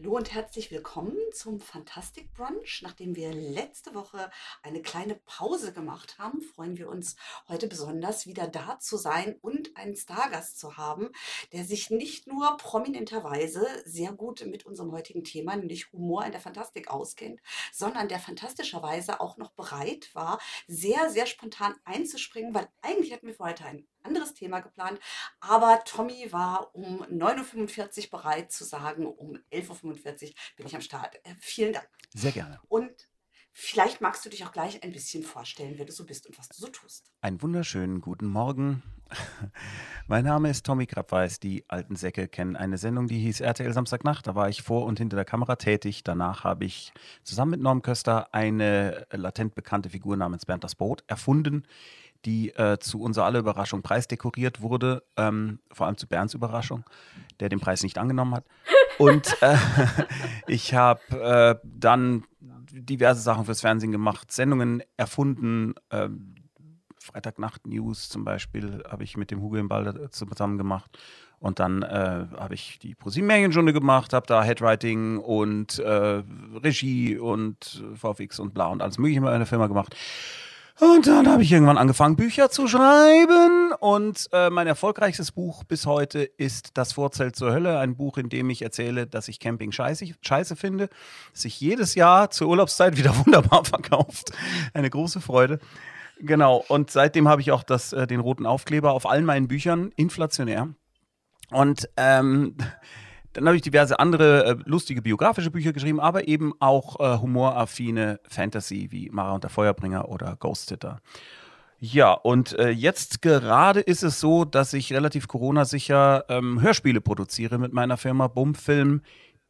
Hallo und herzlich willkommen zum Fantastic Brunch. Nachdem wir letzte Woche eine kleine Pause gemacht haben, freuen wir uns heute besonders wieder da zu sein und einen Stargast zu haben, der sich nicht nur prominenterweise sehr gut mit unserem heutigen Thema, nämlich Humor in der Fantastik auskennt, sondern der fantastischerweise auch noch bereit war, sehr, sehr spontan einzuspringen, weil eigentlich hatten wir für heute anderes Thema geplant, aber Tommy war um 9.45 Uhr bereit zu sagen, um 11.45 Uhr bin ich am Start. Äh, vielen Dank. Sehr gerne. Und vielleicht magst du dich auch gleich ein bisschen vorstellen, wer du so bist und was du so tust. Einen wunderschönen guten Morgen. mein Name ist Tommy Krabweis. Die alten Säcke kennen eine Sendung, die hieß RTL Samstagnacht. Da war ich vor und hinter der Kamera tätig. Danach habe ich zusammen mit Norm Köster eine latent bekannte Figur namens Bernd das Boot erfunden, die äh, zu unserer aller Überraschung preisdekoriert wurde, ähm, vor allem zu Bernds Überraschung, der den Preis nicht angenommen hat. Und äh, ich habe äh, dann diverse Sachen fürs Fernsehen gemacht, Sendungen erfunden. Ähm, Freitagnacht News zum Beispiel habe ich mit dem Hugo im Ball zusammen gemacht. Und dann äh, habe ich die ProSieben gemacht, habe da Headwriting und äh, Regie und VFX und bla und alles Mögliche in der Firma gemacht. Und dann habe ich irgendwann angefangen, Bücher zu schreiben. Und äh, mein erfolgreichstes Buch bis heute ist Das Vorzelt zur Hölle. Ein Buch, in dem ich erzähle, dass ich Camping scheiße, scheiße finde. Sich jedes Jahr zur Urlaubszeit wieder wunderbar verkauft. Eine große Freude. Genau. Und seitdem habe ich auch das, äh, den roten Aufkleber auf allen meinen Büchern, inflationär. Und ähm, dann habe ich diverse andere äh, lustige biografische Bücher geschrieben, aber eben auch äh, humoraffine Fantasy wie Mara und der Feuerbringer oder Ghost Sitter. Ja, und äh, jetzt gerade ist es so, dass ich relativ Corona-sicher ähm, Hörspiele produziere mit meiner Firma Bumfilm,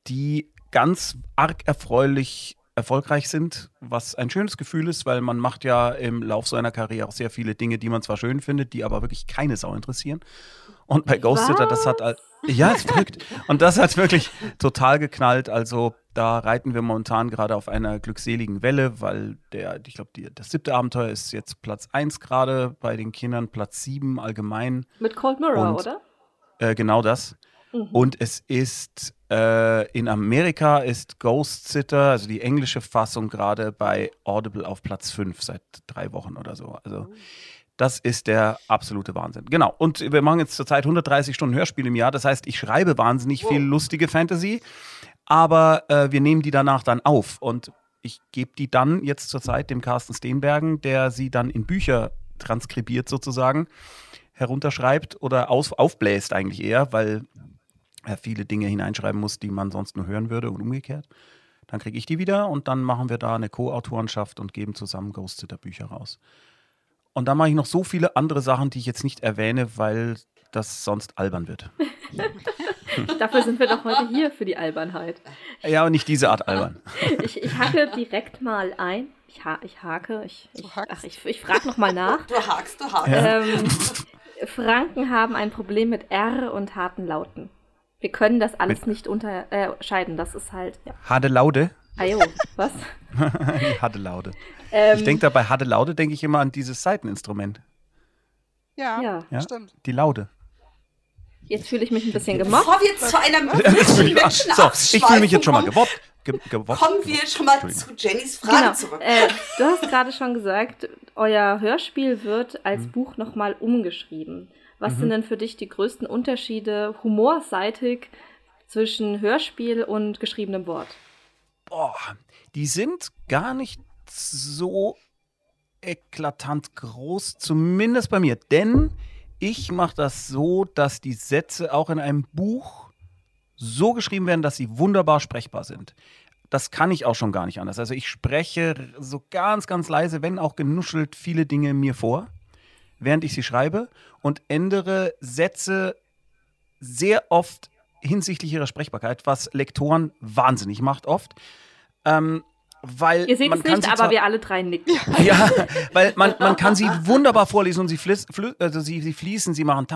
die ganz arg erfreulich erfolgreich sind, was ein schönes Gefühl ist, weil man macht ja im Lauf seiner Karriere auch sehr viele Dinge, die man zwar schön findet, die aber wirklich keine Sau interessieren. Und bei Ghost Sitter, das hat ja, ist verrückt. Und das hat wirklich total geknallt. Also da reiten wir momentan gerade auf einer glückseligen Welle, weil der, ich glaube, das siebte Abenteuer ist jetzt Platz 1 gerade bei den Kindern, Platz 7 allgemein. Mit Cold Mirror, Und, oder? Äh, genau das. Mhm. Und es ist äh, in Amerika ist Ghost Sitter, also die englische Fassung, gerade bei Audible auf Platz 5 seit drei Wochen oder so. Also mhm. Das ist der absolute Wahnsinn. Genau. Und wir machen jetzt zurzeit 130 Stunden Hörspiel im Jahr. Das heißt, ich schreibe wahnsinnig viel lustige Fantasy, aber äh, wir nehmen die danach dann auf. Und ich gebe die dann jetzt zurzeit dem Carsten Steenbergen, der sie dann in Bücher transkribiert sozusagen, herunterschreibt oder aus, aufbläst eigentlich eher, weil er viele Dinge hineinschreiben muss, die man sonst nur hören würde und umgekehrt. Dann kriege ich die wieder und dann machen wir da eine Co-Autorenschaft und geben zusammen Ghost Sitter Bücher raus. Und dann mache ich noch so viele andere Sachen, die ich jetzt nicht erwähne, weil das sonst albern wird. Dafür sind wir doch heute hier für die Albernheit. Ja, und nicht diese Art albern. ich, ich hacke direkt mal ein. Ich, ha ich hake, ich, ich, ach, ich, ich frage nochmal nach. Du hakst, du hakst. Ähm, Franken haben ein Problem mit R und harten Lauten. Wir können das alles mit nicht unterscheiden. Das ist halt. Ja. Harte Laude? Ajo, was? Die Harte Laude. Ähm, ich denke dabei, Harte Laude, denke ich immer an dieses Seiteninstrument. Ja, ja, ja, stimmt. Die Laude. Jetzt fühle ich mich ein bisschen gemobbt. Bevor wir zu einer möglichen Menschen so, Ich fühle mich jetzt schon mal gemobbt. Ge gewobbt. Kommen wir schon mal zu Jennys Frage genau. zurück. Äh, du hast gerade schon gesagt, euer Hörspiel wird als mhm. Buch nochmal umgeschrieben. Was mhm. sind denn für dich die größten Unterschiede humorseitig zwischen Hörspiel und geschriebenem Wort? Boah, die sind gar nicht so eklatant groß, zumindest bei mir. Denn ich mache das so, dass die Sätze auch in einem Buch so geschrieben werden, dass sie wunderbar sprechbar sind. Das kann ich auch schon gar nicht anders. Also ich spreche so ganz, ganz leise, wenn auch genuschelt, viele Dinge mir vor, während ich sie schreibe und ändere Sätze sehr oft hinsichtlich ihrer Sprechbarkeit, was Lektoren wahnsinnig macht oft. Ähm, weil Ihr seht es nicht, aber wir alle drei nicken. Ja, weil man, man kann sie wunderbar vorlesen und sie, fliss, also sie, sie fließen, sie machen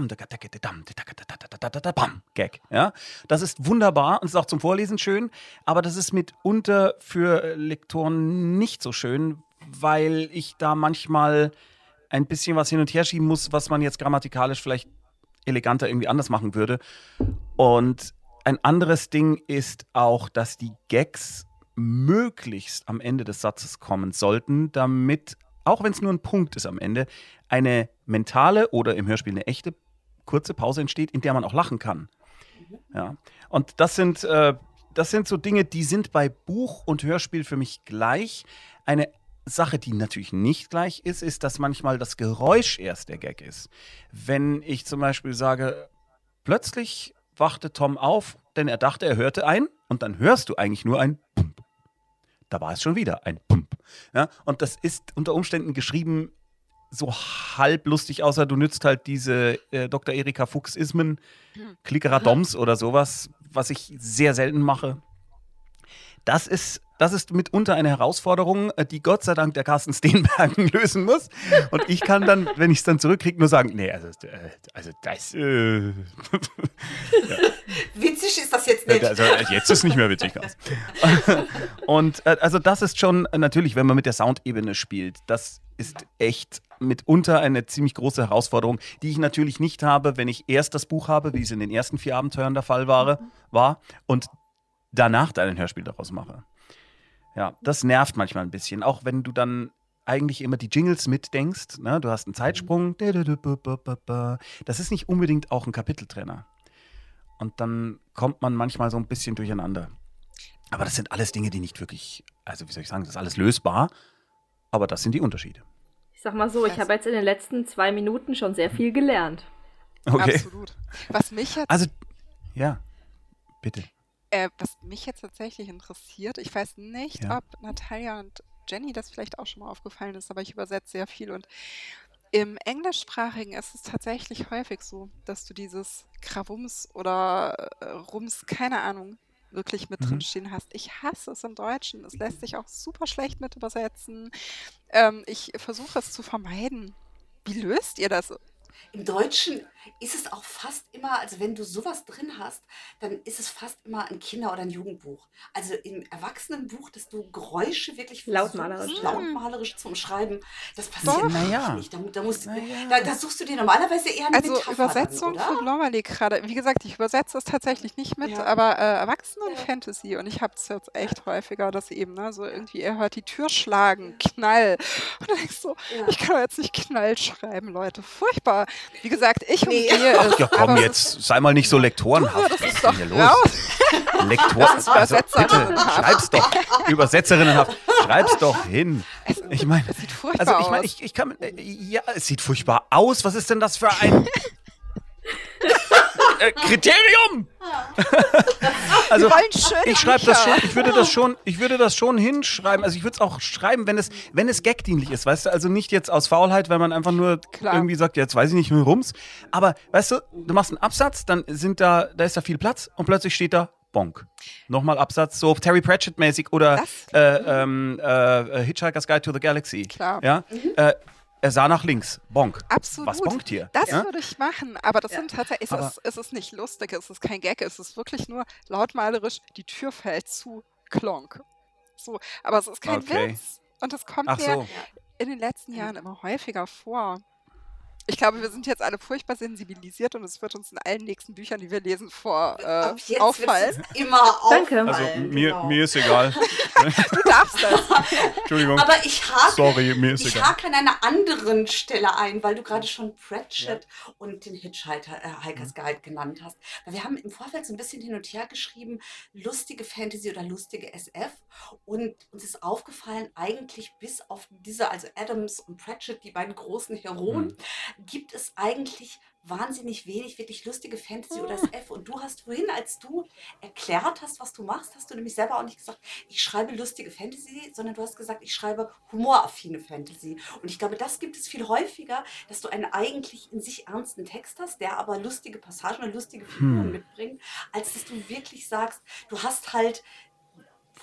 Gag. Ja? Das ist wunderbar und ist auch zum Vorlesen schön, aber das ist mitunter für Lektoren nicht so schön, weil ich da manchmal ein bisschen was hin und her schieben muss, was man jetzt grammatikalisch vielleicht eleganter irgendwie anders machen würde. Und ein anderes Ding ist auch, dass die Gags möglichst am Ende des Satzes kommen sollten, damit, auch wenn es nur ein Punkt ist am Ende, eine mentale oder im Hörspiel eine echte kurze Pause entsteht, in der man auch lachen kann. Ja. Und das sind, äh, das sind so Dinge, die sind bei Buch und Hörspiel für mich gleich. Eine Sache, die natürlich nicht gleich ist, ist, dass manchmal das Geräusch erst der Gag ist. Wenn ich zum Beispiel sage, plötzlich wachte Tom auf, denn er dachte, er hörte ein und dann hörst du eigentlich nur ein Pump. Da war es schon wieder ein Pump. Ja, und das ist unter Umständen geschrieben so halb lustig, außer du nützt halt diese äh, Dr. Erika Fuchs-Ismen, Klickerer Doms oder sowas, was ich sehr selten mache. Das ist das ist mitunter eine Herausforderung, äh, die Gott sei Dank der Carsten Steenbergen lösen muss. Und ich kann dann, wenn ich es dann zurückkriege, nur sagen, nee, also, äh, also das. Äh, ja. Witzig ist das jetzt nicht. Also, jetzt ist nicht mehr witzig. Und also das ist schon natürlich, wenn man mit der Soundebene spielt, das ist echt mitunter eine ziemlich große Herausforderung, die ich natürlich nicht habe, wenn ich erst das Buch habe, wie es in den ersten vier Abenteuern der Fall war, war und danach dann ein Hörspiel daraus mache. Ja, das nervt manchmal ein bisschen, auch wenn du dann eigentlich immer die Jingles mitdenkst. Ne? Du hast einen Zeitsprung. Das ist nicht unbedingt auch ein Kapiteltrenner. Und dann kommt man manchmal so ein bisschen durcheinander. Aber das sind alles Dinge, die nicht wirklich, also wie soll ich sagen, das ist alles lösbar. Aber das sind die Unterschiede. Ich sag mal so, ich habe jetzt in den letzten zwei Minuten schon sehr viel gelernt. Okay. Absolut. Was mich jetzt. Also, ja, bitte. Äh, was mich jetzt tatsächlich interessiert, ich weiß nicht, ja. ob Natalia und Jenny das vielleicht auch schon mal aufgefallen ist, aber ich übersetze sehr viel und im Englischsprachigen ist es tatsächlich häufig so, dass du dieses Krawums oder äh, Rums, keine Ahnung, wirklich mit mhm. drin stehen hast. Ich hasse es im Deutschen. Es lässt sich auch super schlecht mit übersetzen. Ähm, ich versuche es zu vermeiden. Wie löst ihr das? Im Deutschen ist es auch fast immer, also wenn du sowas drin hast, dann ist es fast immer ein Kinder- oder ein Jugendbuch. Also im Erwachsenenbuch, dass du Geräusche wirklich lautmalerisch, lautmalerisch zum Schreiben, das passiert Doch. naja. nicht. Da, da, musst, naja. da, da, suchst du dir normalerweise eher eine Also Übersetzung dann, von Blommerly gerade. Wie gesagt, ich übersetze es tatsächlich nicht mit, ja. aber äh, Erwachsenen-Fantasy ja. und ich habe es jetzt echt häufiger, dass eben, ne, so irgendwie, er hört die Tür schlagen, Knall. Und dann denkst du, ja. ich kann jetzt nicht Knall schreiben, Leute. Furchtbar. Wie gesagt, ich nee. umgehe Ach, ja, komm, jetzt sei mal nicht so lektorenhaft. Was ist denn hier los? Lektor, also bitte, schreib's doch. Übersetzerinnenhaft, schreib's doch hin. Ich meine, es sieht furchtbar also ich meine, ich, ich kann, äh, ja, es sieht furchtbar aus. Was ist denn das für ein äh, Kriterium? also ich schreibe das schon, ich würde das schon, ich würde das schon hinschreiben. Also ich würde es auch schreiben, wenn es, wenn es gagdienlich ist, weißt du, also nicht jetzt aus Faulheit, weil man einfach nur Klar. irgendwie sagt, jetzt weiß ich nicht, rums. Aber weißt du, du machst einen Absatz, dann sind da, da ist da viel Platz und plötzlich steht da Bonk. Nochmal Absatz, so Terry Pratchett-mäßig oder äh, ähm, äh, Hitchhiker's Guide to the Galaxy. Klar. Ja? Mhm. Äh, er sah nach links. Bonk. Absolut. Was bonkt hier? Das ja? würde ich machen. Aber das ja. sind tatsächlich, es, ist, es ist nicht lustig, es ist kein Gag, es ist wirklich nur lautmalerisch, die Tür fällt zu, klonk. So, aber es ist kein okay. Witz. Und es kommt Ach mir so. in den letzten Jahren immer häufiger vor. Ich glaube, wir sind jetzt alle furchtbar sensibilisiert und es wird uns in allen nächsten Büchern, die wir lesen, vor äh, auffallen. Immer auffallen. Danke. Also mir, genau. mir ist egal. du darfst das. Entschuldigung. Aber ich hake, Sorry, mir ist ich egal. hake an einer anderen Stelle ein, weil du gerade schon Pratchett ja. und den Hitchhiker's äh, Guide genannt hast. Weil wir haben im Vorfeld so ein bisschen hin und her geschrieben, lustige Fantasy oder lustige SF. Und uns ist aufgefallen, eigentlich bis auf diese, also Adams und Pratchett, die beiden großen Heroen, mhm gibt es eigentlich wahnsinnig wenig wirklich lustige Fantasy oder SF. Und du hast vorhin, als du erklärt hast, was du machst, hast du nämlich selber auch nicht gesagt, ich schreibe lustige Fantasy, sondern du hast gesagt, ich schreibe humoraffine Fantasy. Und ich glaube, das gibt es viel häufiger, dass du einen eigentlich in sich ernsten Text hast, der aber lustige Passagen und lustige Figuren hm. mitbringt, als dass du wirklich sagst, du hast halt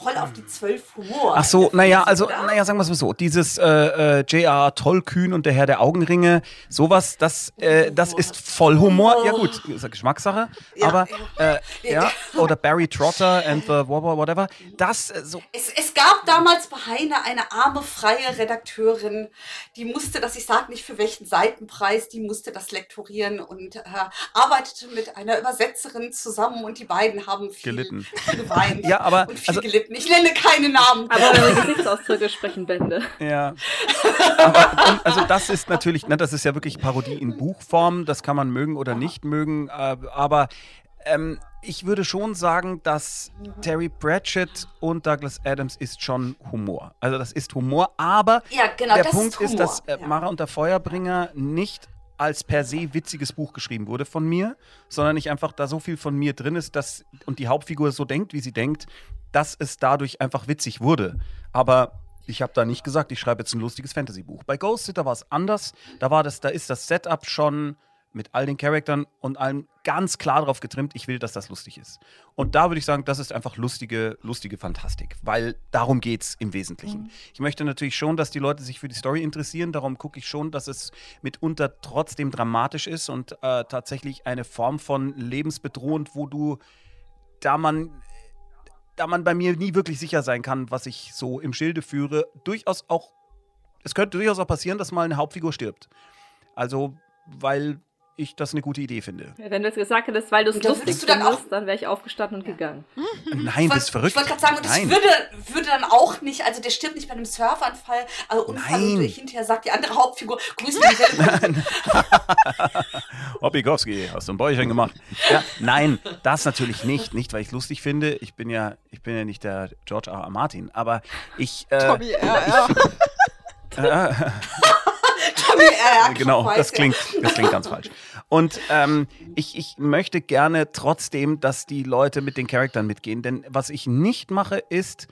voll auf die zwölf Humor. Ach so, naja, also, naja, sagen wir es mal so, dieses äh, äh, J.R. Tollkühn und der Herr der Augenringe, sowas, das, äh, das ist voll Humor. Ja gut, ist eine Geschmackssache, ja, aber, ja. Äh, ja, oder Barry Trotter and the whatever, das, äh, so. Es, es gab damals bei Heine eine arme, freie Redakteurin, die musste das, ich sage nicht für welchen Seitenpreis, die musste das lektorieren und äh, arbeitete mit einer Übersetzerin zusammen und die beiden haben viel, Gelitten. viel geweint Ja, aber und viel also, gelitten. Ich nenne keine Namen. Aber eure Gesichtsausdrücke sprechen Bände. Ja. Aber und, also das ist natürlich, ne, das ist ja wirklich Parodie in Buchform, das kann man mögen oder nicht mögen, äh, aber ähm, ich würde schon sagen, dass Terry Pratchett und Douglas Adams ist schon Humor. Also das ist Humor, aber Ja, genau, der das Punkt ist ist, dass äh. Mara und der Feuerbringer nicht als per se witziges Buch geschrieben wurde von mir, sondern nicht einfach da so viel von mir drin ist, dass und die Hauptfigur so denkt, wie sie denkt, dass es dadurch einfach witzig wurde. Aber ich habe da nicht gesagt, ich schreibe jetzt ein lustiges Fantasy-Buch. Bei Ghost Sitter war es anders. Da war das, da ist das Setup schon mit all den Charaktern und allem ganz klar darauf getrimmt, ich will, dass das lustig ist. Und da würde ich sagen, das ist einfach lustige, lustige Fantastik, weil darum geht es im Wesentlichen. Ich möchte natürlich schon, dass die Leute sich für die Story interessieren, darum gucke ich schon, dass es mitunter trotzdem dramatisch ist und äh, tatsächlich eine Form von lebensbedrohend, wo du, da man da man bei mir nie wirklich sicher sein kann, was ich so im Schilde führe, durchaus auch, es könnte durchaus auch passieren, dass mal eine Hauptfigur stirbt. Also, weil ich das eine gute Idee finde. Wenn du jetzt gesagt hättest, weil du es lustig du dann findest, dann wäre ich aufgestanden und gegangen. Nein, Ich bist du verrückt? wollte gerade sagen, und das Nein. würde, würde dann auch nicht, also der stirbt nicht bei einem Surfanfall, also Unfall Nein. und hinterher sagt die andere Hauptfigur, grüß mich. Welle." Hoppikowski, hast du ein Bäuerchen gemacht? Ja, nein, das natürlich nicht. Nicht, weil ich es lustig finde. Ich bin ja, ich bin ja nicht der George R. R. Martin, aber ich. Äh, Tommy, ja, ja. äh, Tommy, äh, ja, genau, weiß, das ja. klingt, das klingt ganz falsch. Und ähm, ich, ich möchte gerne trotzdem, dass die Leute mit den Charakteren mitgehen. Denn was ich nicht mache, ist,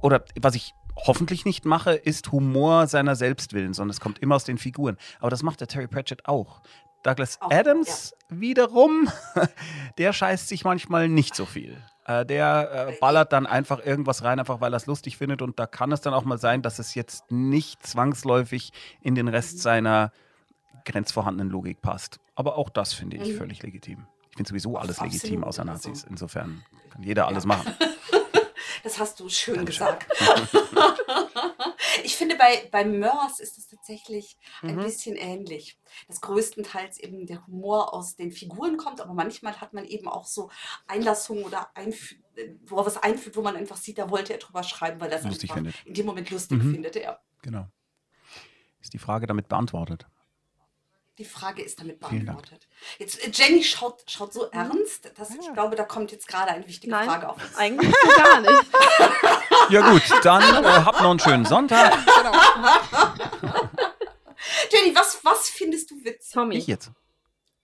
oder was ich hoffentlich nicht mache, ist Humor seiner selbst willen, sondern es kommt immer aus den Figuren. Aber das macht der Terry Pratchett auch. Douglas Auch, Adams wiederum, der scheißt sich manchmal nicht so viel. Äh, der äh, ballert dann einfach irgendwas rein, einfach weil er es lustig findet. Und da kann es dann auch mal sein, dass es jetzt nicht zwangsläufig in den Rest seiner grenzvorhandenen Logik passt. Aber auch das finde ich Mhm. völlig legitim. Ich finde sowieso alles Absolut, legitim außer Nazis. Insofern kann jeder alles machen. Das hast du schön Dankeschön. gesagt. ich finde, bei, bei Mörs ist es tatsächlich ein Mhm. bisschen ähnlich. Dass größtenteils eben der Humor aus den Figuren kommt, aber manchmal hat man eben auch so Einlassungen oder einfü wo er was einfügt, wo man einfach sieht, da wollte er drüber schreiben, weil er es Lustig einfach findet. in dem Moment lustig Mhm. findet. Ja. Genau. Ist die Frage damit beantwortet? Die Frage ist damit beantwortet. Jetzt, äh, Jenny schaut, schaut so ernst, dass ich Ja. glaube, da kommt jetzt gerade eine wichtige Nein, Frage auf uns. eigentlich gar nicht. Ja gut, dann äh, habt noch einen schönen Sonntag. genau. Jenny, was, was findest du witzig? Tommy. Ich jetzt.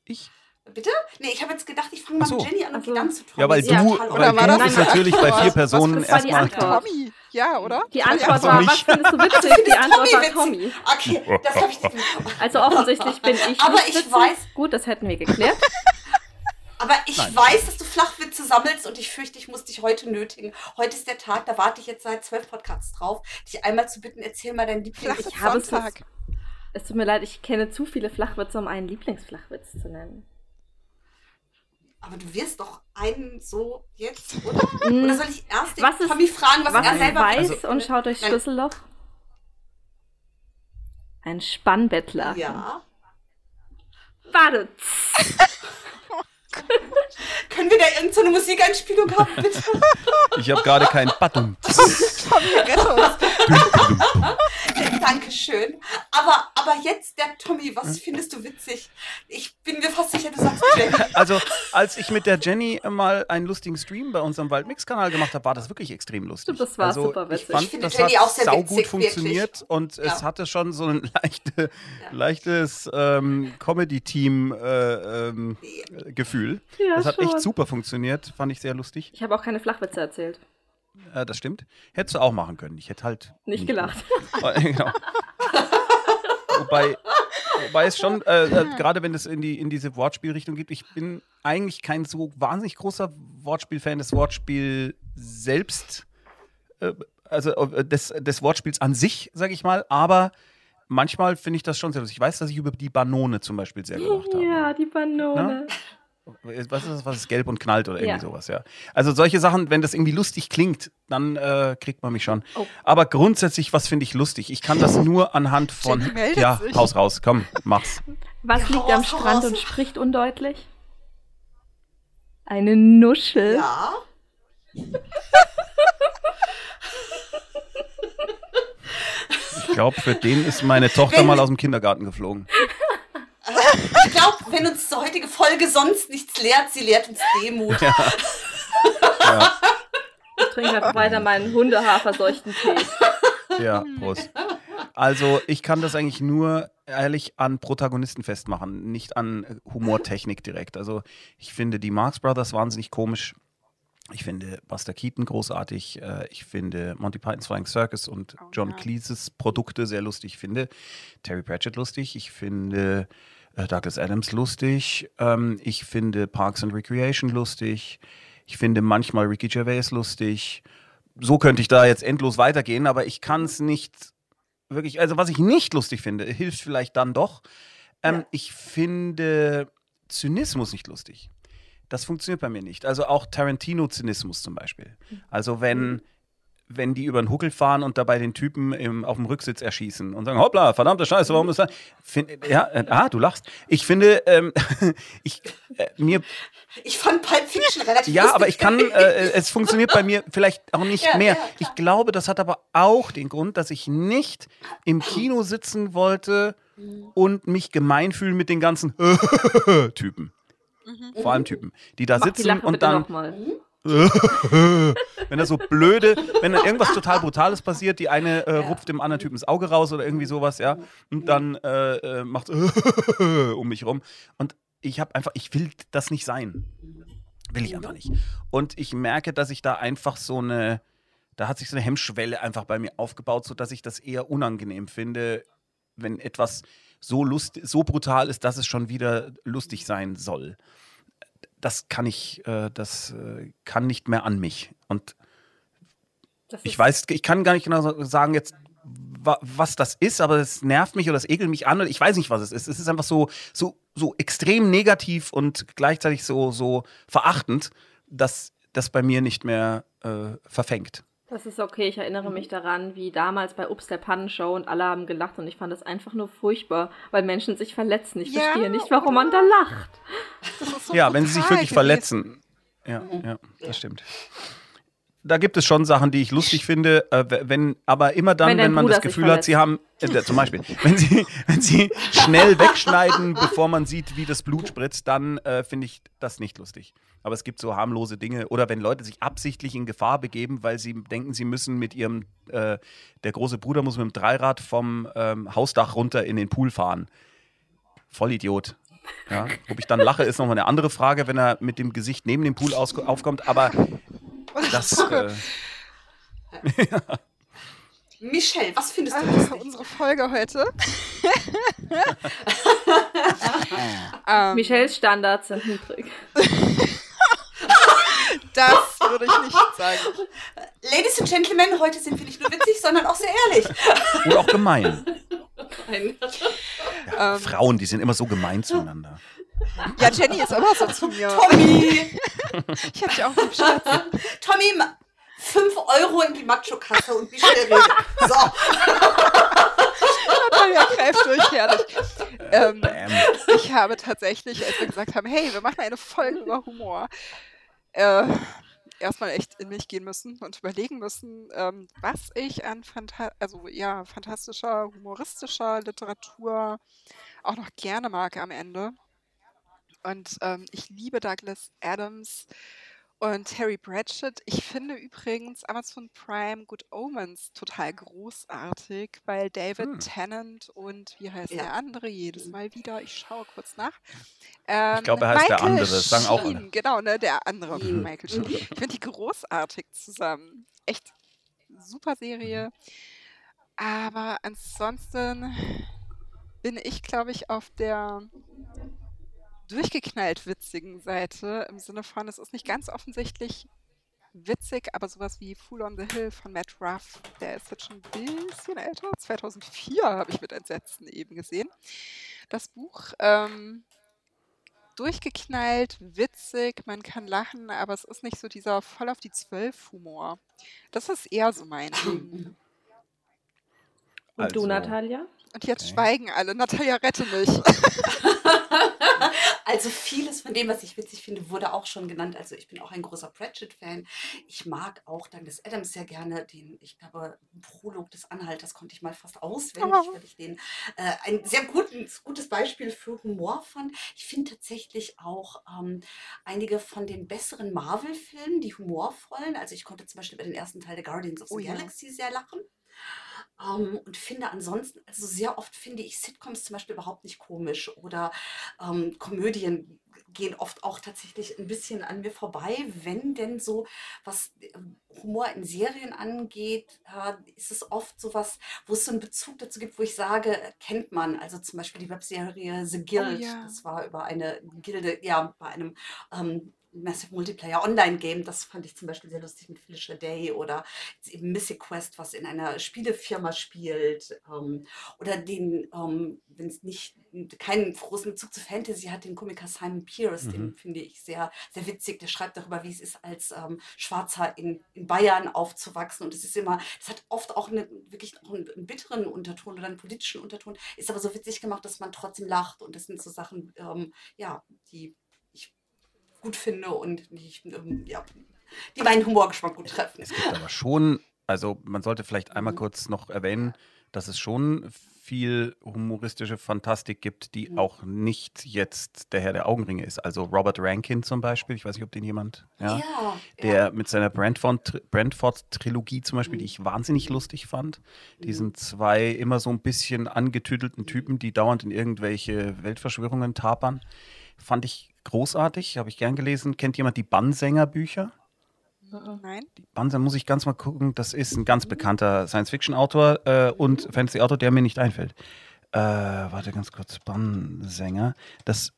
Ich? Bitte? Nee, ich habe jetzt gedacht, ich fange mal so. mit Jenny an und Ach so. gehe dann zu Tommy. Ja, weil ist du, weil war du das ist eine natürlich bei vier Personen erstmal. Antwort. Tommy, ja, oder? Die Antwort war, was findest du witzig? Die Antwort Tommy war witzig? Tommy. Okay, das habe ich nicht. Also offensichtlich bin ich Aber nicht ich witzig. weiß- Gut, das hätten wir geklärt. Aber ich Nein. weiß, dass du Flachwitze sammelst und ich fürchte, ich muss dich heute nötigen. Heute ist der Tag, da warte ich jetzt seit zwölf Podcasts drauf, dich einmal zu bitten, erzähl mal dein Lieblings... Flachwitz Ich habe es. Es tut mir leid, ich kenne zu viele Flachwitze, um einen Lieblingsflachwitz zu nennen. Aber du wirst doch einen so jetzt, oder? Oder Mm, soll ich erst den Was ist- Tommy fragen, was, Was er ist selber weiß witzig und schaut durchs Nein. Schlüsselloch? Ein Spannbettler. Ja. Warte. Können wir da irgendeine Musikeinspielung haben, bitte? Ich habe gerade kein Button. Tommy, rette uns. Dankeschön. Aber, aber jetzt der Tommy, was findest du witzig? Ich bin mir fast sicher, du sagst Jenny. Also, als ich mit der Jenny mal einen lustigen Stream bei unserem Waldmix-Kanal gemacht habe, war das wirklich extrem lustig. Das war also, super Ich witzig. fand, Ich finde das Jenny hat auch sehr saugut witzig, funktioniert und Ja. es hatte schon so ein leichte, Ja. leichtes ähm, Comedy-Team-Gefühl. Ja, das hat schon. echt super funktioniert, fand ich sehr lustig. Ich habe auch keine Flachwitze erzählt. Äh, das stimmt. Hättest du auch machen können. Ich hätte halt. Nicht gelacht. Äh, genau. wobei, wobei es schon, äh, äh, gerade wenn es in, die, in diese Wortspielrichtung geht, ich bin eigentlich kein so wahnsinnig großer Wortspiel-Fan des Wortspiel selbst, äh, also äh, des, des Wortspiels an sich, sage ich mal, aber manchmal finde ich das schon sehr lustig. Ich weiß, dass ich über die Banone zum Beispiel sehr gelacht habe. Ja, die Banone. Was ist das, was ist gelb und knallt oder irgendwie ja. sowas, ja. Also solche Sachen, wenn das irgendwie lustig klingt, dann äh, kriegt man mich schon. Oh. Aber grundsätzlich, was finde ich lustig? Ich kann das nur anhand von. Ja, sich. Haus raus, komm, mach's. Was ja, liegt am Strand und spricht undeutlich? Eine Nuschel. Ja. Ich glaube, für den ist meine Tochter mal aus dem Kindergarten geflogen. Ich glaube, wenn uns die heutige Folge sonst nichts lehrt, sie lehrt uns Demut. Ja. ja. Ich trinke einfach weiter meinen Hundehaferseuchten Tee. Ja, Prost. Also, ich kann das eigentlich nur ehrlich an Protagonisten festmachen, nicht an Humortechnik direkt. Also, ich finde die Marx Brothers wahnsinnig komisch. Ich finde Buster Keaton großartig. Äh, ich finde Monty Python's Flying Circus und oh, John. Cleese's Produkte sehr lustig. Ich finde Terry Pratchett lustig. Ich finde Douglas Adams lustig. Ähm, ich finde Parks and Recreation lustig. Ich finde manchmal Ricky Gervais lustig. So könnte ich da jetzt endlos weitergehen, aber ich kann es nicht wirklich. Also, was ich nicht lustig finde, hilft vielleicht dann doch. Ähm, ja. Ich finde Zynismus nicht lustig. Das funktioniert bei mir nicht. Also auch Tarantino-Zynismus zum Beispiel. Also wenn, mhm. Wenn die über den Huckel fahren und dabei den Typen im, auf dem Rücksitz erschießen und sagen, hoppla, verdammte Scheiße, warum ist das? Find, ja, äh, ah, du lachst. Ich finde, ähm, ich, äh, mir... Ich fand Pulp Fiction relativ Ja, aber ich kann, äh, es funktioniert bei mir vielleicht auch nicht ja, mehr. Ja, ich glaube, das hat aber auch den Grund, dass ich nicht im Kino sitzen wollte mhm. und mich gemein fühlen mit den ganzen Typen. Mhm. Vor allem Typen, die da Mach sitzen die und dann. wenn da so blöde, wenn da irgendwas total Brutales passiert, die eine äh, rupft dem anderen Typen das Auge raus oder irgendwie sowas, ja, und dann äh, äh, macht um mich rum. Und ich habe einfach, ich will das nicht sein. Will ich einfach nicht. Und ich merke, dass ich da einfach so eine, da hat sich so eine Hemmschwelle einfach bei mir aufgebaut, sodass ich das eher unangenehm finde, wenn etwas so, lust, so brutal ist, dass es schon wieder lustig sein soll. Das kann ich, äh, das äh, kann nicht mehr an mich. Und ich weiß, ich kann gar nicht genau sagen jetzt, was das ist, aber es nervt mich oder es ekelt mich an. Ich weiß nicht, was es ist. Es ist einfach so, so, so extrem negativ und gleichzeitig so, so verachtend, dass das bei mir nicht mehr äh, verfängt. Das ist okay. Ich erinnere mich daran, wie damals bei Ups der Pannenshow und alle haben gelacht und ich fand das einfach nur furchtbar, weil Menschen sich verletzen. Ich ja, verstehe nicht, warum man da lacht. So ja, wenn sie sich wirklich gewesen. verletzen. Ja, ja, das stimmt da gibt es schon Sachen, die ich lustig finde, äh, wenn, aber immer dann, wenn, wenn man Bruder das Gefühl hat, sie haben, äh, zum Beispiel, wenn sie, wenn sie schnell wegschneiden, bevor man sieht, wie das Blut spritzt, dann äh, finde ich das nicht lustig. Aber es gibt so harmlose Dinge. Oder wenn Leute sich absichtlich in Gefahr begeben, weil sie denken, sie müssen mit ihrem, äh, der große Bruder muss mit dem Dreirad vom ähm, Hausdach runter in den Pool fahren. Vollidiot. Ja, ob ich dann lache, ist nochmal eine andere Frage, wenn er mit dem Gesicht neben dem Pool aufkommt. Aber das. Äh, ja. Michelle, was findest du lustig? Unsere Folge heute. ähm, Michelles Standards sind niedrig. das würde ich nicht sagen. Ladies and Gentlemen, heute sind wir nicht nur witzig, sondern auch sehr ehrlich. Und auch gemein. Ja, ähm, Frauen, die sind immer so gemein zueinander. Ja, Jenny ist immer so zu mir. Tommy! ich hätte dich auch lieb, Schatz. Tommy, 5 Euro in die Macho-Kasse und wie schnell redet. So. Natalia greift durch, herrlich. Ähm, ich habe tatsächlich, als wir gesagt haben, hey, wir machen eine Folge über Humor, äh, erstmal echt in mich gehen müssen und überlegen müssen, ähm, was ich an Phanta also, ja, fantastischer, humoristischer Literatur auch noch gerne mag am Ende. Und ähm, ich liebe Douglas Adams und Terry Pratchett. Ich finde übrigens Amazon Prime Good Omens total großartig, weil David hm. Tennant und wie heißt ja. der andere jedes Mal wieder? Ich schaue kurz nach. Ähm, ich glaube, er heißt Michael der andere. Das sagen auch alle. Genau, ne, der andere mhm. Michael Sheen. Ich finde die großartig zusammen. Echt super Serie. Aber ansonsten bin ich, glaube ich, auf der durchgeknallt witzigen Seite, im Sinne von, es ist nicht ganz offensichtlich witzig, aber sowas wie Fool on the Hill von Matt Ruff, der ist jetzt schon ein bisschen älter, 2004 habe ich mit Entsetzen eben gesehen. Das Buch, ähm, durchgeknallt, witzig, man kann lachen, aber es ist nicht so dieser voll auf die Zwölf-Humor. Das ist eher so mein Ding. Und Also, du, Natalia? Und jetzt Okay. schweigen alle. Natalia, rette mich. Also vieles von dem, was ich witzig finde, wurde auch schon genannt. Also ich bin auch ein großer Pratchett-Fan. Ich mag auch Douglas Adams sehr gerne. Den, ich glaube, Prolog des Anhalters konnte ich mal fast auswendig, Oh. weil ich den äh, ein sehr guten, gutes Beispiel für Humor fand. Ich finde tatsächlich auch ähm, einige von den besseren Marvel-Filmen, die humorvollen. Also ich konnte zum Beispiel bei den ersten Teil der Guardians of the Oh ja. Galaxy sehr lachen. Ähm, und finde ansonsten, also sehr oft finde ich Sitcoms zum Beispiel überhaupt nicht komisch oder ähm, Komödien gehen oft auch tatsächlich ein bisschen an mir vorbei, wenn denn so, was ähm, Humor in Serien angeht, äh, ist es oft sowas, wo es so einen Bezug dazu gibt, wo ich sage, äh, kennt man. Also zum Beispiel die Webserie The Guild, ja. das war über eine Gilde, ja, bei einem ähm, Massive Multiplayer Online-Game, das fand ich zum Beispiel sehr lustig mit Felicia Day oder jetzt eben Mythic Quest, was in einer Spielefirma spielt. Ähm, oder den, ähm, wenn es nicht keinen großen Bezug zu Fantasy hat, den Komiker Simon Pierce, Mhm. den finde ich sehr, sehr witzig. Der schreibt darüber, wie es ist, als ähm, Schwarzer in, in Bayern aufzuwachsen. Und es ist immer, das hat oft auch eine, wirklich auch einen, einen bitteren Unterton oder einen politischen Unterton, ist aber so witzig gemacht, dass man trotzdem lacht. Und das sind so Sachen, ähm, ja, die gut finde und die, ich, ähm, ja, die meinen Humorgeschmack gut treffen. Es gibt aber schon, also man sollte vielleicht einmal Mhm. kurz noch erwähnen, dass es schon viel humoristische Fantastik gibt, die Mhm. auch nicht jetzt der Herr der Augenringe ist. Also Robert Rankin zum Beispiel, ich weiß nicht, ob den jemand, ja, ja. der mit seiner Brentford- Brentford-Trilogie zum Beispiel, die Mhm. ich wahnsinnig lustig fand. Mhm. Diesen zwei immer so ein bisschen angetüdelten Typen, die dauernd in irgendwelche Weltverschwörungen tapern, fand ich großartig, habe ich gern gelesen. Kennt jemand die Bannsänger-Bücher? Nein? Banzer muss ich ganz mal gucken. Das ist ein ganz bekannter Science-Fiction-Autor äh, und Fantasy-Autor, der mir nicht einfällt. Äh, warte ganz kurz. Bannsänger. Das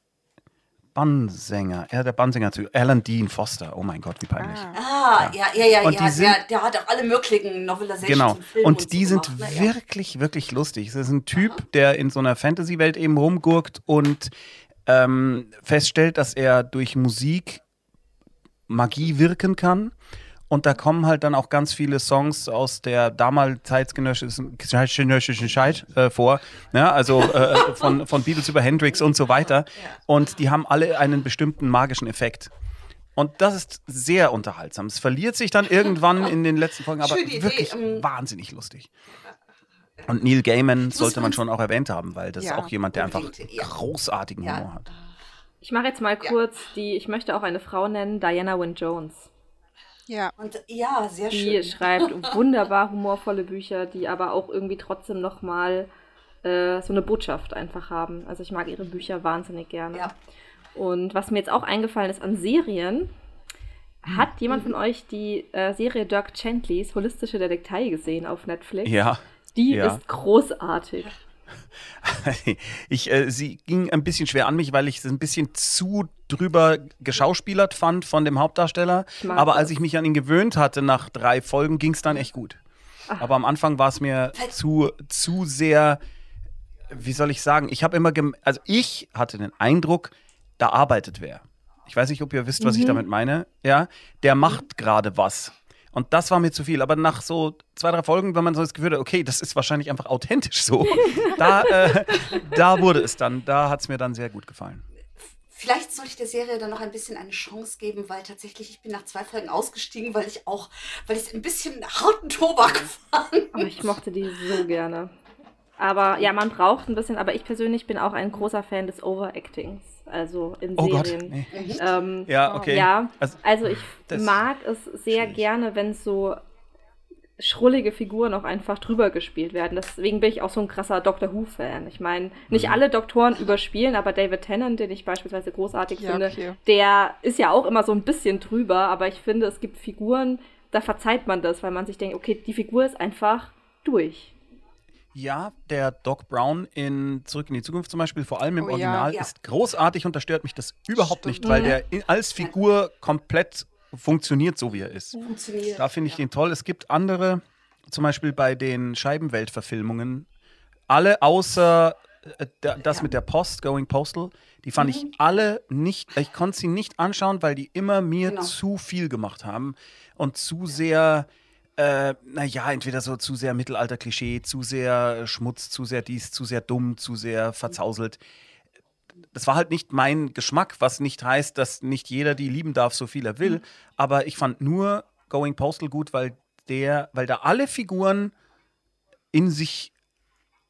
Bannsänger. Ja, der Bannsänger zu Alan Dean Foster. Oh mein Gott, wie peinlich. Ah. Ah, ja, ja, ja, Und ja. die sind- der, der hat auch alle möglichen Novelizations Genau. und Filme Und so die sind gemacht, ne? Ja. wirklich, wirklich lustig. Es ist ein Typ, der in so einer Fantasy-Welt eben rumgurkt und ähm, feststellt, dass er durch Musik Magie wirken kann. Und da kommen halt dann auch ganz viele Songs aus der damals zeitgenössischen Zeit äh, vor. Ja, also äh, von, von Beatles über Hendrix und so weiter. Und die haben alle einen bestimmten magischen Effekt. Und das ist sehr unterhaltsam. Es verliert sich dann irgendwann in den letzten Folgen, aber Schöne Idee, wirklich ähm. wahnsinnig lustig. Und Neil Gaiman sollte man schon auch erwähnt haben, weil das Ja, ist auch jemand, der einfach unbedingt, ja. großartigen Humor hat. Ich mache jetzt mal Ja. kurz die, ich möchte auch eine Frau nennen, Diana Wynne Jones. Ja. Und ja, sehr Die schön. schreibt wunderbar humorvolle Bücher, die aber auch irgendwie trotzdem nochmal äh, so eine Botschaft einfach haben. Also ich mag ihre Bücher wahnsinnig gerne. Ja. Und was mir jetzt auch eingefallen ist an Serien, hat jemand von euch die äh, Serie Dirk Gentlys Holistische Detektei gesehen auf Netflix? Ja. Die ja. ist großartig. ich, äh, sie ging ein bisschen schwer an mich, weil ich es ein bisschen zu drüber geschauspielert fand von dem Hauptdarsteller. Aber das. als ich mich an ihn gewöhnt hatte, nach drei Folgen, ging es dann echt gut. Aber am Anfang war es mir zu, zu sehr, wie soll ich sagen, ich habe immer, gem also ich hatte den Eindruck, da arbeitet wer. Ich weiß nicht, ob ihr wisst, was ich damit meine. Ja, der macht gerade was. Und das war mir zu viel. Aber nach so zwei, drei Folgen, wenn man so das Gefühl hat, okay, das ist wahrscheinlich einfach authentisch so, da, äh, da wurde es dann, da hat es mir dann sehr gut gefallen. Vielleicht soll ich der Serie dann noch ein bisschen eine Chance geben, weil tatsächlich ich bin nach zwei Folgen ausgestiegen, weil ich auch, weil ich ein bisschen harten Tobak fand. Aber ich mochte die so gerne. Aber ja, man braucht ein bisschen, aber ich persönlich bin auch ein großer Fan des Overactings. Also in Oh Gott. Serien. Nee. Ähm, Ja, okay. Ja, Also, also ich das- mag es sehr schwierig. gerne, wenn so schrullige Figuren auch einfach drüber gespielt werden. Deswegen bin ich auch so ein krasser Doctor Who-Fan. Ich meine, nicht Mhm. alle Doktoren überspielen, aber David Tennant, den ich beispielsweise großartig Ja, finde, okay. der ist ja auch immer so ein bisschen drüber, aber ich finde, es gibt Figuren, da verzeiht man das, weil man sich denkt, okay, die Figur ist einfach durch. Ja, der Doc Brown in Zurück in die Zukunft zum Beispiel, vor allem im Oh. Original, Ja. ist großartig und da stört mich das überhaupt Stimmt. nicht, weil Mhm. der in, als Figur komplett funktioniert, so wie er ist. Funktioniert. Da finde ich ja. den toll. Es gibt andere, zum Beispiel bei den Scheibenwelt-Verfilmungen, alle außer äh, da- das Ja. mit der Post, Going Postal, Die fand ich alle nicht, ich konnte sie nicht anschauen, weil die immer mir Genau. zu viel gemacht haben und zu sehr, äh, naja, entweder so zu sehr Mittelalter-Klischee, zu sehr Schmutz, zu sehr dies, zu sehr dumm, zu sehr verzauselt. Das war halt nicht mein Geschmack, was nicht heißt, dass nicht jeder die lieben darf, so viel er will. Aber ich fand nur Going Postal gut, weil der, weil da alle Figuren in sich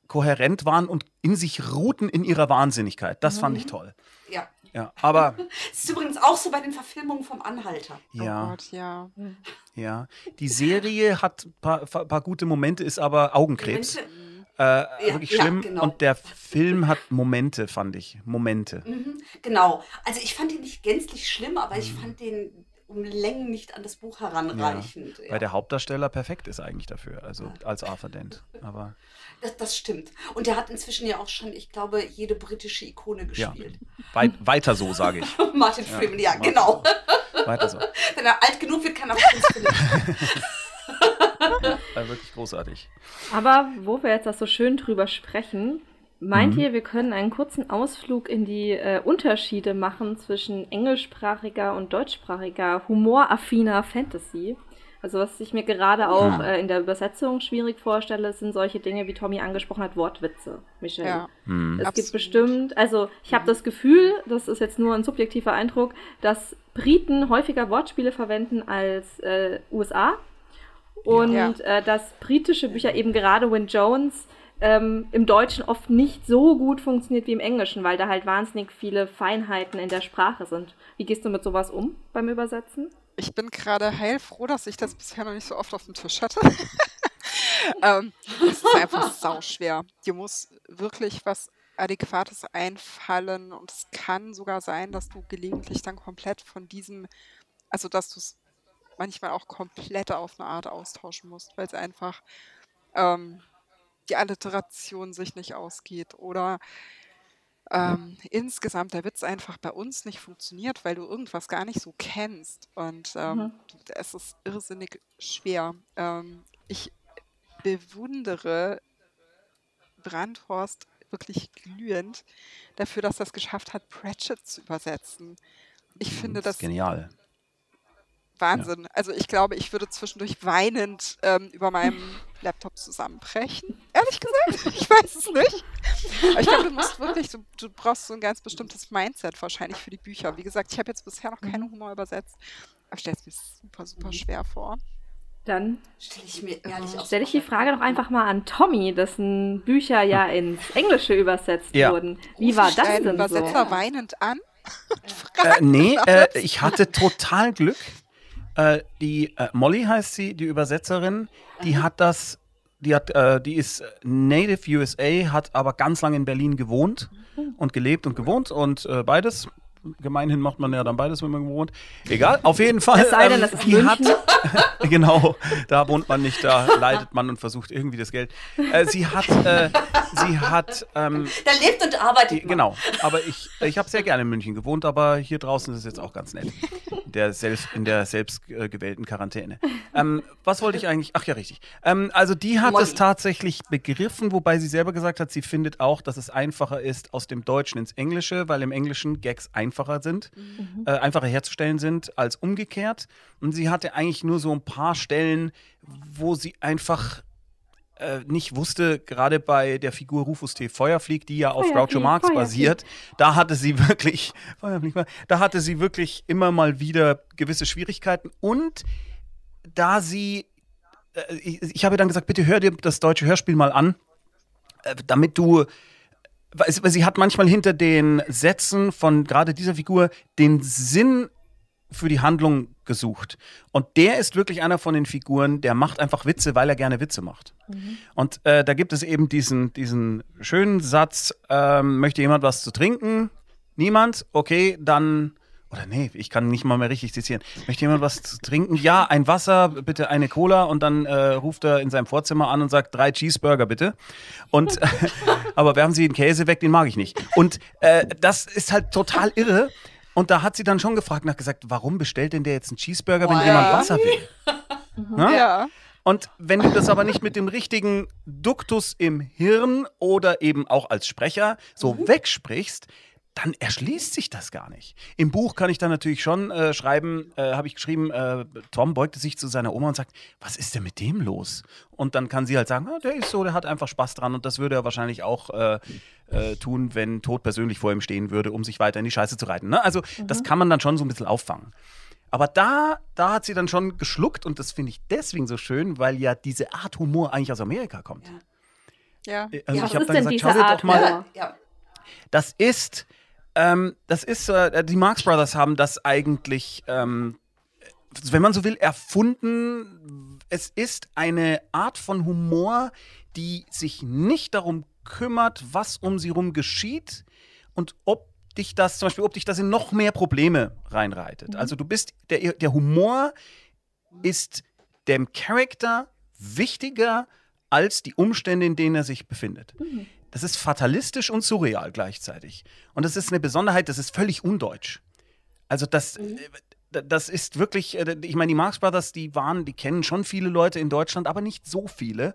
kohärent waren und in sich ruhten in ihrer Wahnsinnigkeit. Das fand ich toll. Ja. Ja, aber Das ist übrigens auch so bei den Verfilmungen vom Anhalter. ja, Oh Gott, ja. ja. Die Serie hat ein paar, paar, gute Momente, ist aber Augenkrebs. Momente- Äh, wirklich ja, schlimm. genau. Und der Film hat Momente, fand ich. Momente. Mhm, genau. Also ich fand den nicht gänzlich schlimm, aber Mhm. ich fand den um Längen nicht an das Buch heranreichend. Ja, Weil der Hauptdarsteller perfekt ist eigentlich dafür, also als Arthur Dent. Aber das, das stimmt. Und der hat inzwischen ja auch schon, ich glaube, jede britische Ikone ja, gespielt. weit, weiter so, sage ich. Martin Freeman, ja, Martin. genau. Weiter so. Wenn er alt genug wird, kann er auch Prinz Philipp. Wirklich großartig. Aber wo wir jetzt das so schön drüber sprechen, meint Mhm. ihr, wir können einen kurzen Ausflug in die äh, Unterschiede machen zwischen englischsprachiger und deutschsprachiger humoraffiner Fantasy? Also was ich mir gerade auch Ja. äh, in der Übersetzung schwierig vorstelle, sind solche Dinge, wie Tommy angesprochen hat, Wortwitze, Michelle. Ja. Hm. Es Absolut. gibt bestimmt, also ich habe das Gefühl, das ist jetzt nur ein subjektiver Eindruck, dass Briten häufiger Wortspiele verwenden als äh, USA und Ja. äh, dass britische Bücher eben gerade Win Jones ähm, im Deutschen oft nicht so gut funktioniert wie im Englischen, weil da halt wahnsinnig viele Feinheiten in der Sprache sind. Wie gehst du mit sowas um beim Übersetzen? Ich bin gerade heilfroh, dass ich das bisher noch nicht so oft auf dem Tisch hatte. ähm, es ist einfach sauschwer. Dir muss wirklich was Adäquates einfallen und es kann sogar sein, dass du gelegentlich dann komplett von diesem, also dass du es manchmal auch komplett auf eine Art austauschen musst, weil es einfach ähm, die Alliteration sich nicht ausgeht oder ähm, insgesamt der Witz einfach bei uns nicht funktioniert, weil du irgendwas gar nicht so kennst. Und ähm, Mhm. es ist irrsinnig schwer. Ähm, ich bewundere Brandhorst wirklich glühend dafür, dass er es geschafft hat, Pratchett zu übersetzen. Ich finde das das genial. Wahnsinn. Also ich glaube, ich würde zwischendurch weinend ähm, über meinem Laptop zusammenbrechen. Ehrlich gesagt, ich weiß es nicht. Aber ich glaube, du musst wirklich, du, du brauchst so ein ganz bestimmtes Mindset wahrscheinlich für die Bücher. Wie gesagt, ich habe jetzt bisher noch keinen Humor übersetzt, aber ich stelle es mir super, super schwer vor. Dann Stelle ich mir ehrlich auch stelle ich die Frage doch einfach mal an Tommy, dessen Bücher ja ins Englische übersetzt Ja. wurden. Wie war das denn Übersetzer so? weinend an. Äh, nee, äh, ich hatte total Glück. Äh, die äh, Molly heißt sie, die Übersetzerin, die hat das, die hat, äh, die ist Native USA, hat aber ganz lange in Berlin gewohnt und gelebt und gewohnt und äh, beides. Gemeinhin macht man ja dann beides, wenn man gewohnt. Egal, auf jeden Fall. Es sei denn, ähm, das ist die hat, München. genau, da wohnt man nicht, da leidet man und versucht irgendwie das Geld. Äh, sie hat, äh, sie hat, ähm, Da lebt und arbeitet die-. Genau, aber ich, ich habe sehr gerne in München gewohnt, aber hier draußen ist es jetzt auch ganz nett. Der selbst, in der selbst äh, gewählten Quarantäne. Ähm, was wollte ich eigentlich? Ach ja, richtig. Ähm, also die hat Molly. es tatsächlich begriffen, wobei sie selber gesagt hat, sie findet auch, dass es einfacher ist aus dem Deutschen ins Englische, weil im Englischen Gags einfacher sind, äh, einfacher herzustellen sind als umgekehrt. Und sie hatte eigentlich nur so ein paar Stellen, wo sie einfach äh, nicht wusste, gerade bei der Figur Rufus T. Feuerflieg, die ja auf Feuerflieg, Groucho Marx Feuerflieg. basiert, da hatte sie wirklich, da hatte sie wirklich immer mal wieder gewisse Schwierigkeiten und da sie, äh, ich, ich habe dann gesagt, bitte hör dir das deutsche Hörspiel mal an, äh, damit du weil sie hat manchmal hinter den Sätzen von gerade dieser Figur den Sinn für die Handlung gesucht. Und der ist wirklich einer von den Figuren, der macht einfach Witze, weil er gerne Witze macht. Und äh, da gibt es eben diesen, diesen schönen Satz, ähm, möchte jemand was zu trinken? Niemand? Okay, dann, oder nee, ich kann nicht mal mehr richtig zitieren. Möchte jemand was zu trinken? Ja, ein Wasser, bitte eine Cola und dann äh, ruft er in seinem Vorzimmer an und sagt, drei Cheeseburger bitte. Und, aber werfen Sie den Käse weg, den mag ich nicht. Und äh, das ist halt total irre. Und da hat sie dann schon gefragt nach gesagt, warum bestellt denn der jetzt einen Cheeseburger, wenn jemand ja. Wasser will? Ne? Ja. Und wenn du das aber nicht mit dem richtigen Duktus im Hirn oder eben auch als Sprecher so wegsprichst, dann erschließt sich das gar nicht. Im Buch kann ich dann natürlich schon äh, schreiben, äh, habe ich geschrieben, äh, Tom beugte sich zu seiner Oma und sagt, was ist denn mit dem los? Und dann kann sie halt sagen, ah, der ist so, der hat einfach Spaß dran und das würde er wahrscheinlich auch äh, äh, tun, wenn Tod persönlich vor ihm stehen würde, um sich weiter in die Scheiße zu reiten. Ne? Also mhm. das kann man dann schon so ein bisschen auffangen. Aber da, da hat sie dann schon geschluckt und das finde ich deswegen so schön, weil ja diese Art Humor eigentlich aus Amerika kommt. Ja. ja. Also ja, ich habe dann gesagt, schau dir doch mal. Ja. Das ist ähm, das ist, äh, die Marx Brothers haben das eigentlich, ähm, wenn man so will, erfunden. Es ist eine Art von Humor, die sich nicht darum kümmert, was um sie rum geschieht und ob dich das, zum Beispiel, ob dich das in noch mehr Probleme reinreitet. Mhm. Also du bist, der, der Humor ist dem Charakter wichtiger als die Umstände, in denen er sich befindet. Mhm das ist fatalistisch und surreal gleichzeitig. Und das ist eine Besonderheit, das ist völlig undeutsch. Also das, mhm. Äh, das ist wirklich, äh, ich meine, die Marx Brothers, die waren, die kennen schon viele Leute in Deutschland, aber nicht so viele.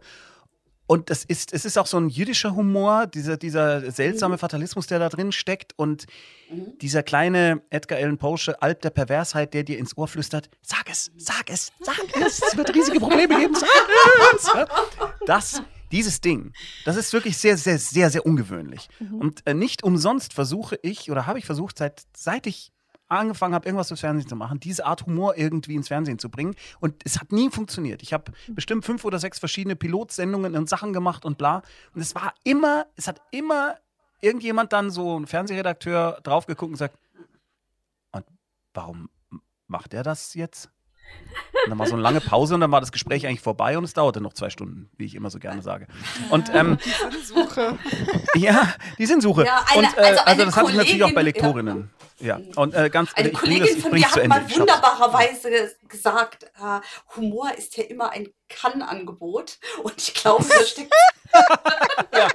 Und das ist, es ist auch so ein jüdischer Humor, dieser, dieser seltsame mhm. Fatalismus, der da drin steckt. Und mhm. dieser kleine Edgar Allan Poe, Alp der Perversheit, der dir ins Ohr flüstert, sag es, sag es, sag es, es wird riesige Probleme geben, sag es. Das dieses Ding, das ist wirklich sehr, sehr, sehr, sehr ungewöhnlich. Mhm. Und äh, nicht umsonst versuche ich oder habe ich versucht, seit, seit ich angefangen habe, irgendwas fürs Fernsehen zu machen, diese Art Humor irgendwie ins Fernsehen zu bringen. Und es hat nie funktioniert. Ich habe mhm. bestimmt fünf oder sechs verschiedene Pilotsendungen und Sachen gemacht und bla. Und es war immer, es hat immer irgendjemand dann so ein Fernsehredakteur draufgeguckt und gesagt, und warum macht er das jetzt? Und dann war so eine lange Pause und dann war das Gespräch eigentlich vorbei und es dauerte noch zwei Stunden, wie ich immer so gerne sage. Und ähm, die Sinnsuche. Ja, die Sinnsuche. Ja, eine, und, äh, also, also, das hatte ich natürlich auch bei Lektorinnen. Ja, ja. und äh, ganz Eine Kollegin das, von mir hat mal wunderbarerweise gesagt, äh, Humor ist ja immer ein Kann-Angebot und ich glaube, da steckt ja,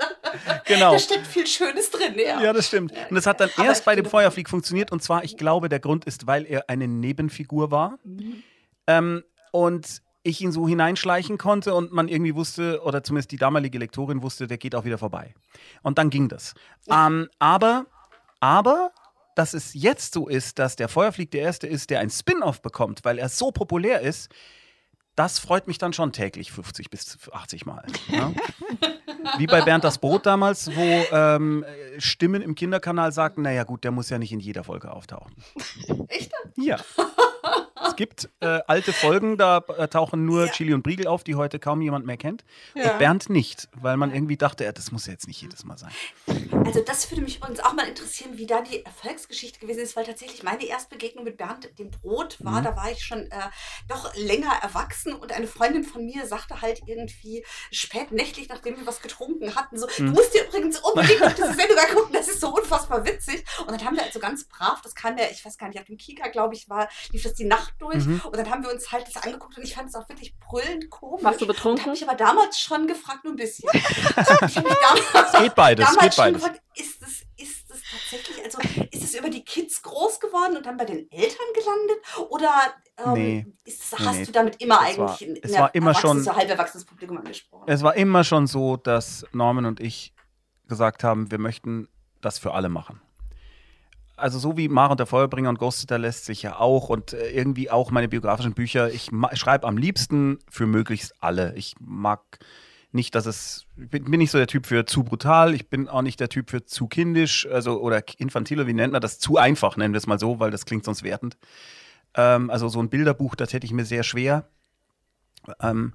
genau. Da steckt viel Schönes drin, ja. Ja, das stimmt. Und das hat dann erst bei dem Feuerflieg funktioniert. Und zwar, ich glaube, der Grund ist, weil er eine Nebenfigur war. Mhm. Ähm, und ich ihn so hineinschleichen konnte und man irgendwie wusste, oder zumindest die damalige Lektorin wusste, der geht auch wieder vorbei. Und dann ging das. Ja. Ähm, aber, aber, dass es jetzt so ist, dass der Feuerflieg der Erste ist, der ein Spin-off bekommt, weil er so populär ist, das freut mich dann schon täglich 50 bis 80 Mal. Ja? Wie bei Bernd das Brot damals, wo ähm, Stimmen im Kinderkanal sagten, naja gut, der muss ja nicht in jeder Folge auftauchen. Echt? Ja. Es gibt äh, alte Folgen, da äh, tauchen nur ja. Chili und Briegel auf, die heute kaum jemand mehr kennt. Ja. Und Bernd nicht, weil man irgendwie dachte, ja, das muss ja jetzt nicht jedes Mal sein. Also das würde mich übrigens auch mal interessieren, wie da die Erfolgsgeschichte gewesen ist, weil tatsächlich meine Erstbegegnung mit Bernd, dem Brot, war, mhm. da war ich schon äh, doch länger erwachsen und eine Freundin von mir sagte halt irgendwie spät nächtlich, nachdem wir was getrunken hatten, so, mhm. du musst dir übrigens unbedingt auf diese Sendung angucken, das ist so unfassbar witzig. Und dann haben wir also ganz brav, das kam ja, ich weiß gar nicht, auf dem Kika, glaube ich, war, lief das die Nacht durch. Mhm. Und dann haben wir uns halt das angeguckt und ich fand es auch wirklich brüllend komisch. Warst du betrunken? Ich habe mich aber damals schon gefragt, nur ein bisschen. ich habe mich damals, es geht beides, damals geht schon gefragt, ist es, ist es tatsächlich, also ist es über die Kids groß geworden und dann bei den Eltern gelandet? Oder ähm, nee, ist, hast nee, du damit immer eigentlich war, in, in es war immer schon, so halb erwachsenes Publikum angesprochen? Es war immer schon so, dass Norman und ich gesagt haben, wir möchten das für alle machen also so wie Mara und der Feuerbringer und Ghost lässt sich ja auch und äh, irgendwie auch meine biografischen Bücher, ich schreibe am liebsten für möglichst alle. Ich mag nicht, dass es, ich bin, bin, nicht so der Typ für zu brutal, ich bin auch nicht der Typ für zu kindisch, also oder infantil, wie nennt man das? Zu einfach, nennen wir es mal so, weil das klingt sonst wertend. Ähm, also so ein Bilderbuch, das hätte ich mir sehr schwer. Ähm,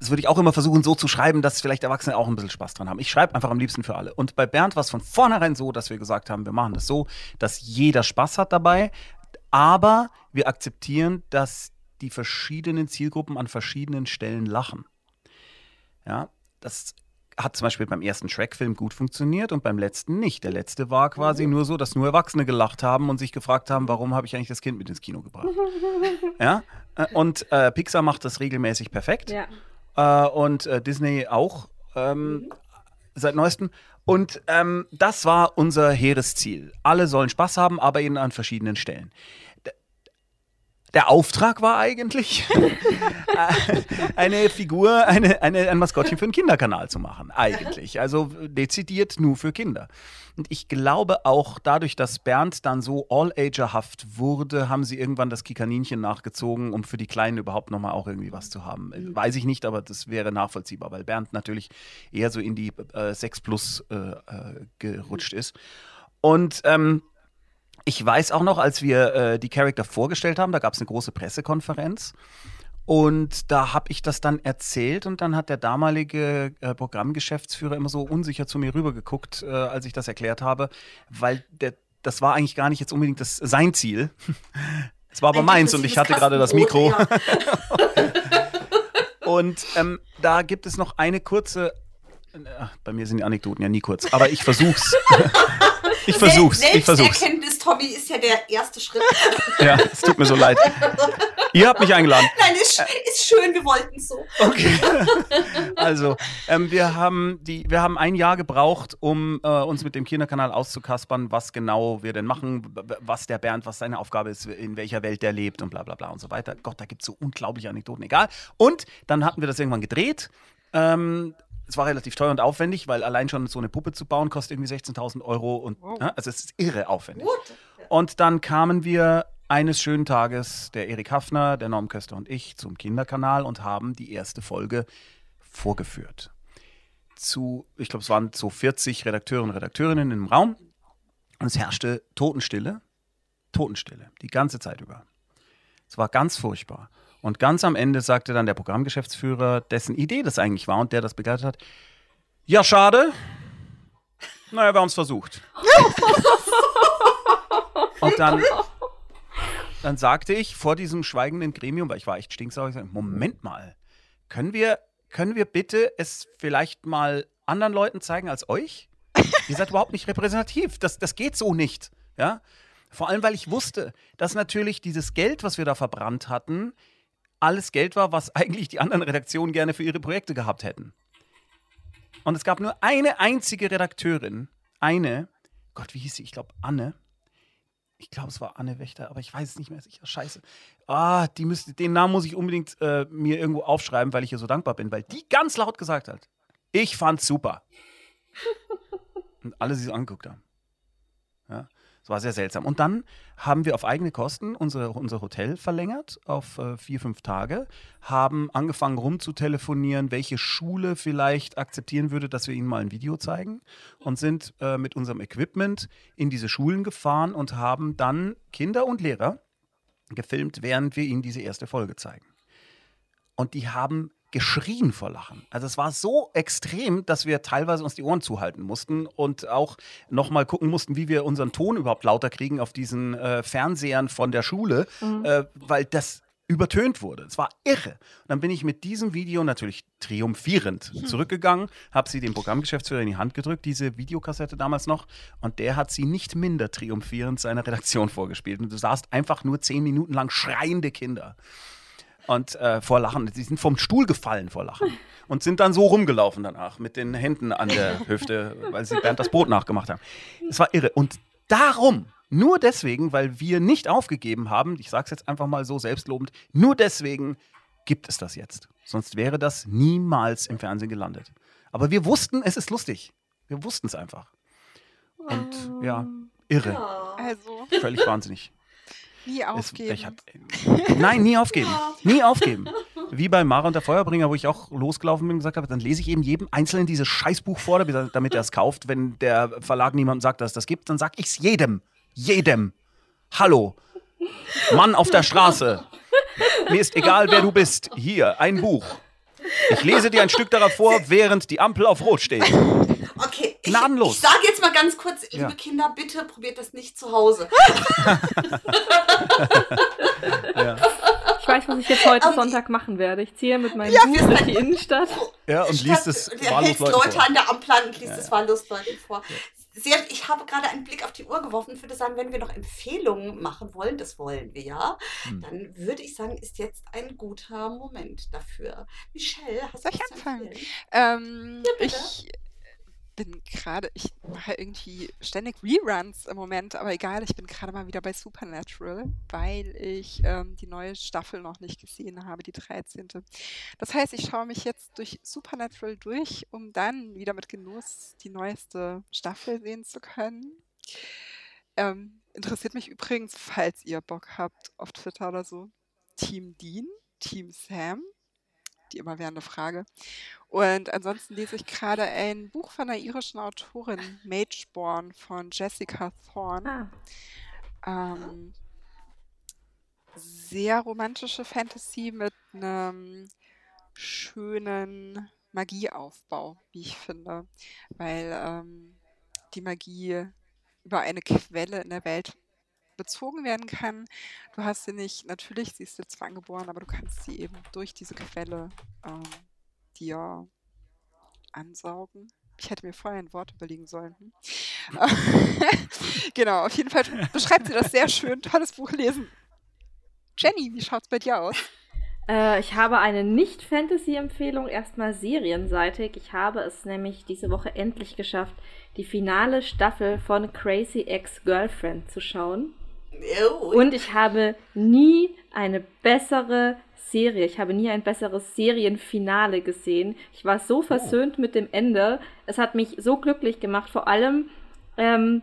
das würde ich auch immer versuchen, so zu schreiben, dass vielleicht Erwachsene auch ein bisschen Spaß dran haben. Ich schreibe einfach am liebsten für alle. Und bei Bernd war es von vornherein so, dass wir gesagt haben, wir machen das so, dass jeder Spaß hat dabei, aber wir akzeptieren, dass die verschiedenen Zielgruppen an verschiedenen Stellen lachen. Ja, das hat zum Beispiel beim ersten Shrek-Film gut funktioniert und beim letzten nicht. Der letzte war quasi nur so, dass nur Erwachsene gelacht haben und sich gefragt haben, warum habe ich eigentlich das Kind mit ins Kino gebracht. ja, äh, und äh, Pixar macht das regelmäßig perfekt. Ja äh, und äh, Disney auch ähm, mhm. seit neuestem. Und ähm, das war unser hehres Ziel. Alle sollen Spaß haben, aber eben an verschiedenen Stellen. Der Auftrag war eigentlich, eine Figur, eine, eine, ein Maskottchen für einen Kinderkanal zu machen. Eigentlich. Also dezidiert nur für Kinder. Und ich glaube auch dadurch, dass Bernd dann so all-agerhaft wurde, haben sie irgendwann das Kikaninchen nachgezogen, um für die Kleinen überhaupt nochmal auch irgendwie was zu haben. Weiß ich nicht, aber das wäre nachvollziehbar, weil Bernd natürlich eher so in die äh, 6 Plus äh, äh, gerutscht ist. Und ähm, ich weiß auch noch, als wir äh, die Charakter vorgestellt haben, da gab es eine große Pressekonferenz. Und da habe ich das dann erzählt und dann hat der damalige äh, Programmgeschäftsführer immer so unsicher zu mir rübergeguckt, äh, als ich das erklärt habe, weil der, das war eigentlich gar nicht jetzt unbedingt das, sein Ziel. Es war aber meins und ich hatte gerade das Mikro. Ja. und ähm, da gibt es noch eine kurze Ach, bei mir sind die Anekdoten ja nie kurz, aber ich versuch's. ich versuch's. Selbst ich versuch's. Erkenntnis, Tommy, ist ja der erste Schritt. ja, es tut mir so leid. Ihr habt mich eingeladen. Nein, ist, ist schön, wir wollten es so. Okay. Also, ähm, wir, haben die, wir haben ein Jahr gebraucht, um äh, uns mit dem Kinderkanal auszukaspern, was genau wir denn machen, was der Bernd, was seine Aufgabe ist, in welcher Welt der lebt und bla bla bla und so weiter. Gott, da gibt es so unglaubliche Anekdoten, egal. Und dann hatten wir das irgendwann gedreht. Ähm, es war relativ teuer und aufwendig, weil allein schon so eine Puppe zu bauen kostet irgendwie 16.000 Euro. Und, wow. ja, also es ist irre aufwendig. What? Und dann kamen wir eines schönen Tages, der Erik Hafner, der Norm Köster und ich, zum Kinderkanal und haben die erste Folge vorgeführt. Zu, ich glaube, es waren so 40 Redakteure und Redakteurinnen im Raum. Und es herrschte Totenstille. Totenstille, die ganze Zeit über. Es war ganz furchtbar. Und ganz am Ende sagte dann der Programmgeschäftsführer, dessen Idee das eigentlich war und der das begleitet hat, ja, schade. Naja, wir haben es versucht. und dann, dann sagte ich vor diesem schweigenden Gremium, weil ich war echt stinksauer, ich sagte, Moment mal, können wir, können wir bitte es vielleicht mal anderen Leuten zeigen als euch? Ihr seid überhaupt nicht repräsentativ. Das, das geht so nicht. Ja? Vor allem, weil ich wusste, dass natürlich dieses Geld, was wir da verbrannt hatten, alles Geld war, was eigentlich die anderen Redaktionen gerne für ihre Projekte gehabt hätten. Und es gab nur eine einzige Redakteurin, eine, Gott, wie hieß sie? Ich glaube, Anne. Ich glaube, es war Anne Wächter, aber ich weiß es nicht mehr sicher. Scheiße. Ah, die müsste, den Namen muss ich unbedingt äh, mir irgendwo aufschreiben, weil ich ihr so dankbar bin, weil die ganz laut gesagt hat: Ich fand's super. Und alle sie so angeguckt haben. Ja. War sehr seltsam. Und dann haben wir auf eigene Kosten unsere, unser Hotel verlängert auf äh, vier, fünf Tage, haben angefangen rumzutelefonieren, welche Schule vielleicht akzeptieren würde, dass wir ihnen mal ein Video zeigen und sind äh, mit unserem Equipment in diese Schulen gefahren und haben dann Kinder und Lehrer gefilmt, während wir ihnen diese erste Folge zeigen. Und die haben geschrien vor Lachen. Also es war so extrem, dass wir teilweise uns die Ohren zuhalten mussten und auch nochmal gucken mussten, wie wir unseren Ton überhaupt lauter kriegen auf diesen äh, Fernsehern von der Schule, mhm. äh, weil das übertönt wurde. Es war irre. Und dann bin ich mit diesem Video natürlich triumphierend mhm. zurückgegangen, habe sie dem Programmgeschäftsführer in die Hand gedrückt, diese Videokassette damals noch, und der hat sie nicht minder triumphierend seiner Redaktion vorgespielt. Und du sahst einfach nur zehn Minuten lang schreiende Kinder und äh, vor Lachen. Sie sind vom Stuhl gefallen vor Lachen und sind dann so rumgelaufen danach mit den Händen an der Hüfte, weil sie Bernd das Brot nachgemacht haben. Es war irre. Und darum, nur deswegen, weil wir nicht aufgegeben haben, ich sage es jetzt einfach mal so selbstlobend, nur deswegen gibt es das jetzt. Sonst wäre das niemals im Fernsehen gelandet. Aber wir wussten, es ist lustig. Wir wussten es einfach. Und ja, irre. Also. Völlig wahnsinnig. Nie aufgeben. Es, hab, nein, nie aufgeben. Nie aufgeben. Wie bei Mara und der Feuerbringer, wo ich auch losgelaufen bin und gesagt habe, dann lese ich eben jedem Einzelnen dieses Scheißbuch vor, damit er es kauft. Wenn der Verlag niemandem sagt, dass es das gibt, dann sage ich es jedem. Jedem. Hallo. Mann auf der Straße. Mir ist egal, wer du bist. Hier, ein Buch. Ich lese dir ein Stück darauf vor, während die Ampel auf Rot steht. Okay, ich, ich sage jetzt mal ganz kurz, liebe ja. Kinder, bitte probiert das nicht zu Hause. ja. Ich weiß, was ich jetzt heute Aber Sonntag machen werde. Ich ziehe mit meinem ja, Buch durch die Innenstadt. Ja, und liest es wahllos Leute, Leute an der Ampel und liest es wahllos Leuten vor. Sehr, ich habe gerade einen Blick auf die Uhr geworfen und würde sagen, wenn wir noch Empfehlungen machen wollen, das wollen wir ja, hm. dann würde ich sagen, ist jetzt ein guter Moment dafür. Michelle, hast du Soll ich anfangen? Ähm, ja, ich bin gerade, ich mache irgendwie ständig Reruns im Moment, aber egal, ich bin gerade mal wieder bei Supernatural, weil ich ähm, die neue Staffel noch nicht gesehen habe, die 13. Das heißt, ich schaue mich jetzt durch Supernatural durch, um dann wieder mit Genuss die neueste Staffel sehen zu können. Ähm, interessiert mich übrigens, falls ihr Bock habt, auf Twitter oder so, Team Dean, Team Sam, die immer immerwährende Frage. Und ansonsten lese ich gerade ein Buch von einer irischen Autorin, Mageborn von Jessica Thorne. Ah. Ähm, sehr romantische Fantasy mit einem schönen Magieaufbau, wie ich finde, weil ähm, die Magie über eine Quelle in der Welt bezogen werden kann. Du hast sie nicht, natürlich, sie ist jetzt zwar angeboren, aber du kannst sie eben durch diese Quelle ähm, dir ansaugen. Ich hätte mir vorher ein Wort überlegen sollen. Hm? genau, auf jeden Fall beschreibt sie das sehr schön. Tolles Buch lesen. Jenny, wie schaut es bei dir aus? Äh, ich habe eine Nicht-Fantasy-Empfehlung, erstmal serienseitig. Ich habe es nämlich diese Woche endlich geschafft, die finale Staffel von Crazy Ex-Girlfriend zu schauen. Und ich habe nie eine bessere Serie, ich habe nie ein besseres Serienfinale gesehen. Ich war so oh. versöhnt oh. mit dem Ende. Es hat mich so glücklich gemacht, vor allem, ähm,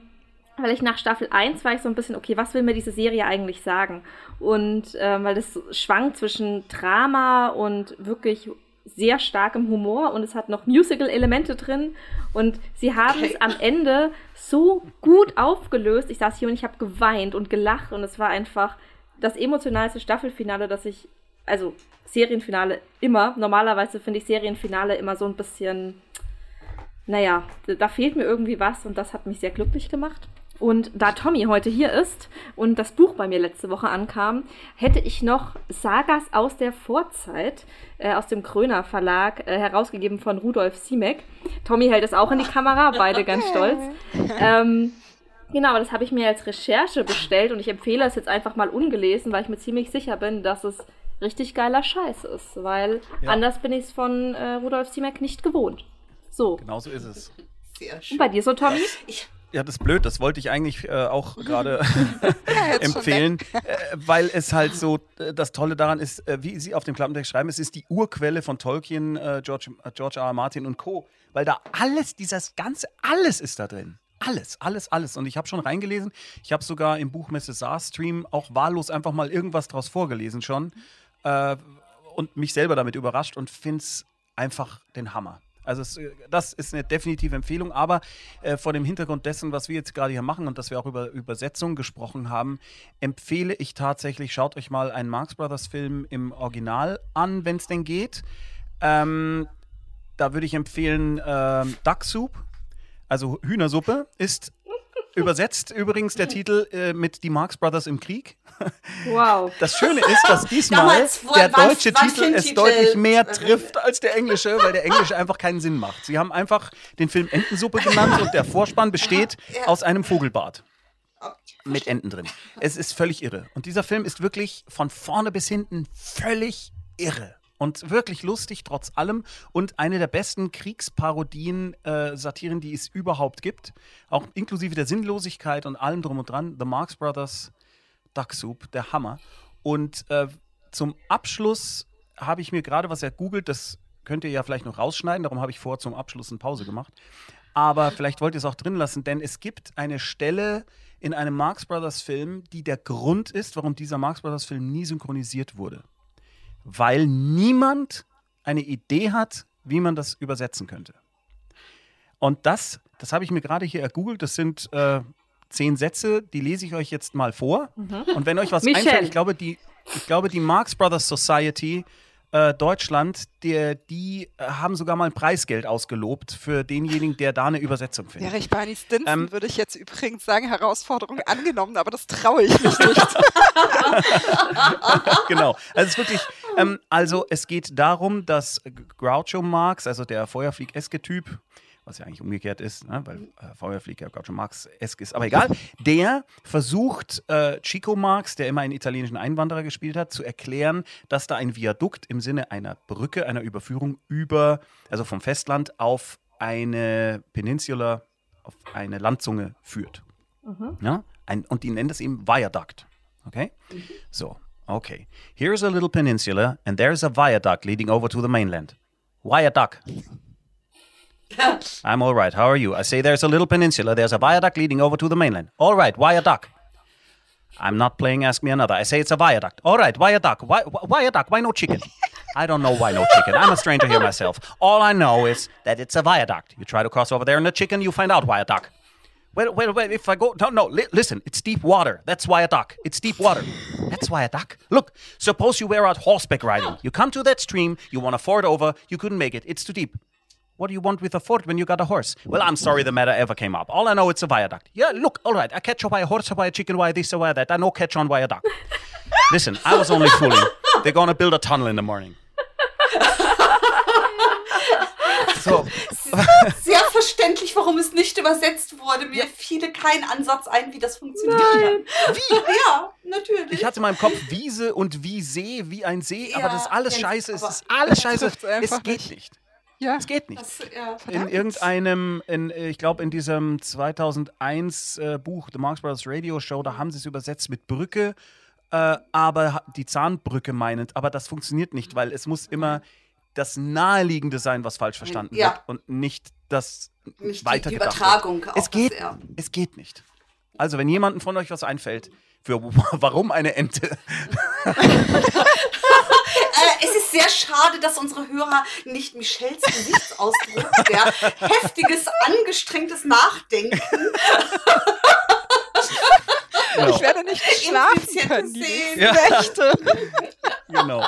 weil ich nach Staffel 1 war ich so ein bisschen, okay, was will mir diese Serie eigentlich sagen? Und ähm, weil das schwankt zwischen Drama und wirklich sehr starkem Humor und es hat noch Musical-Elemente drin. Und sie haben okay. es am Ende so gut aufgelöst. Ich saß hier und ich habe geweint und gelacht und es war einfach das emotionalste Staffelfinale, das ich, also Serienfinale immer. Normalerweise finde ich Serienfinale immer so ein bisschen, naja, da fehlt mir irgendwie was und das hat mich sehr glücklich gemacht. Und da Tommy heute hier ist und das Buch bei mir letzte Woche ankam, hätte ich noch Sagas aus der Vorzeit äh, aus dem Kröner Verlag äh, herausgegeben von Rudolf Siemek. Tommy hält es auch in die Kamera, beide ganz stolz. Ähm, genau, das habe ich mir als Recherche bestellt und ich empfehle es jetzt einfach mal ungelesen, weil ich mir ziemlich sicher bin, dass es richtig geiler Scheiß ist, weil ja. anders bin ich es von äh, Rudolf Siemek nicht gewohnt. So. Genau so ist es. Sehr schön. Und bei dir so, Tommy? Ich, ja, das ist blöd, das wollte ich eigentlich äh, auch gerade empfehlen, äh, weil es halt so äh, das Tolle daran ist, äh, wie Sie auf dem Klappentext schreiben, es ist die Urquelle von Tolkien, äh, George, äh, George R. R. Martin und Co., weil da alles, dieses ganze, alles ist da drin. Alles, alles, alles. Und ich habe schon reingelesen, ich habe sogar im Buch Mrs. Saar Stream auch wahllos einfach mal irgendwas draus vorgelesen schon und mich selber damit überrascht und finde es einfach den Hammer. Also es, äh, das ist eine definitive Empfehlung, aber äh, vor dem Hintergrund dessen, was wir jetzt gerade hier machen und dass wir auch über Übersetzung gesprochen haben, empfehle ich tatsächlich, schaut euch mal einen Marx Brothers Film im Original an, wenn es denn geht. Ähm, da würde ich empfehlen äh, Duck Soup, also Hühnersuppe, ist Übersetzt übrigens der Titel äh, mit Die Marx Brothers im Krieg. Wow. Das Schöne ist, dass diesmal der deutsche was, Titel es deutlich mehr trifft als der englische, weil der englische einfach keinen Sinn macht. Sie haben einfach den Film Entensuppe genannt und der Vorspann besteht aus einem Vogelbart. Mit Enten drin. Es ist völlig irre. Und dieser Film ist wirklich von vorne bis hinten völlig irre und wirklich lustig trotz allem und eine der besten Kriegsparodien, äh, Satiren, die es überhaupt gibt, auch inklusive der Sinnlosigkeit und allem drum und dran. The Marx Brothers Duck Soup, der Hammer. Und äh, zum Abschluss habe ich mir gerade was ergoogelt, das könnt ihr ja vielleicht noch rausschneiden, darum habe ich vor zum Abschluss eine Pause gemacht. Aber vielleicht wollt ihr es auch drin lassen, denn es gibt eine Stelle in einem Marx Brothers Film, die der Grund ist, warum dieser Marx Brothers Film nie synchronisiert wurde weil niemand eine Idee hat, wie man das übersetzen könnte. Und das, das habe ich mir gerade hier ergoogelt, das sind äh, zehn Sätze, die lese ich euch jetzt mal vor. Mhm. Und wenn euch was einfällt, ich glaube, die, ich glaube, die Marx Brothers Society äh, Deutschland, der, die äh, haben sogar mal ein Preisgeld ausgelobt für denjenigen, der da eine Übersetzung findet. Wäre ich Barney Stinson, ähm, würde ich jetzt übrigens sagen, Herausforderung angenommen, aber das traue ich mich nicht. genau. Also es ist wirklich, ähm, also es geht darum, dass Groucho Marx, also der Feuerflieg-eske Typ, was ja eigentlich umgekehrt ist, ne? weil äh, Feuerflieg ja Groucho Marx-esk ist, aber egal, der versucht äh, Chico Marx, der immer einen italienischen Einwanderer gespielt hat, zu erklären, dass da ein Viadukt im Sinne einer Brücke, einer Überführung über, also vom Festland auf eine Peninsula auf eine Landzunge führt. Mhm. Ja? Ein, und die nennen das eben Viaduct. Okay? So, okay. Here's a little peninsula and there's a viaduct leading over to the mainland. Viaduct. I'm all right. How are you? I say there's a little peninsula. There's a viaduct leading over to the mainland. All right, viaduct. I'm not playing Ask Me Another. I say it's a viaduct. All right, viaduct. Why, a duck? why? Why no chicken? I don't know why no chicken. I'm a stranger here myself. All I know is that it's a viaduct. You try to cross over there in the chicken, you find out viaduct. Wait, wait, wait. If I go, no, no. Li- listen, it's deep water. That's why a duck. It's deep water. That's why a duck. Look, suppose you were out horseback riding. You come to that stream. You want to ford over. You couldn't make it. It's too deep. What do you want with a fort when you got a horse? Well, I'm sorry the matter ever came up. All I know it's a viaduct. Yeah, look, all right. I catch a horse, by a chicken, by this, by that. I know catch on viaduct. Listen, I was only fooling. They're gonna build a tunnel in the morning. So, Sehr verständlich, warum es nicht übersetzt wurde. Mir fiel kein Ansatz ein, wie das funktioniert. Nein. Wie? Ja, natürlich. ich hatte in meinem Kopf Wiese und wie See, wie ein See, aber Ja, das ist alles Jens, scheiße. Es aber ist alles scheiße. Es geht nicht. Ja, Es geht nicht. das, ja. in irgendeinem, in, äh, ich glaube in diesem 2001 äh, Buch The Marx Brothers Radio Show, da haben sie es übersetzt mit Brücke, äh, aber die Zahnbrücke meinend, aber das funktioniert nicht, weil es muss immer das Naheliegende sein, was falsch verstanden Ja. wird und nicht das Nicht die weitergedacht Übertragung. Wird. auch Es geht, Das, ja. es geht nicht. Also wenn jemandem von euch was einfällt, für warum eine Ente, es ist sehr schade, dass unsere Hörer nicht Michelles Gesichtsausdruck, der heftiges, angestrengtes Nachdenken ich werde nicht schlafen können die Nächte. genau.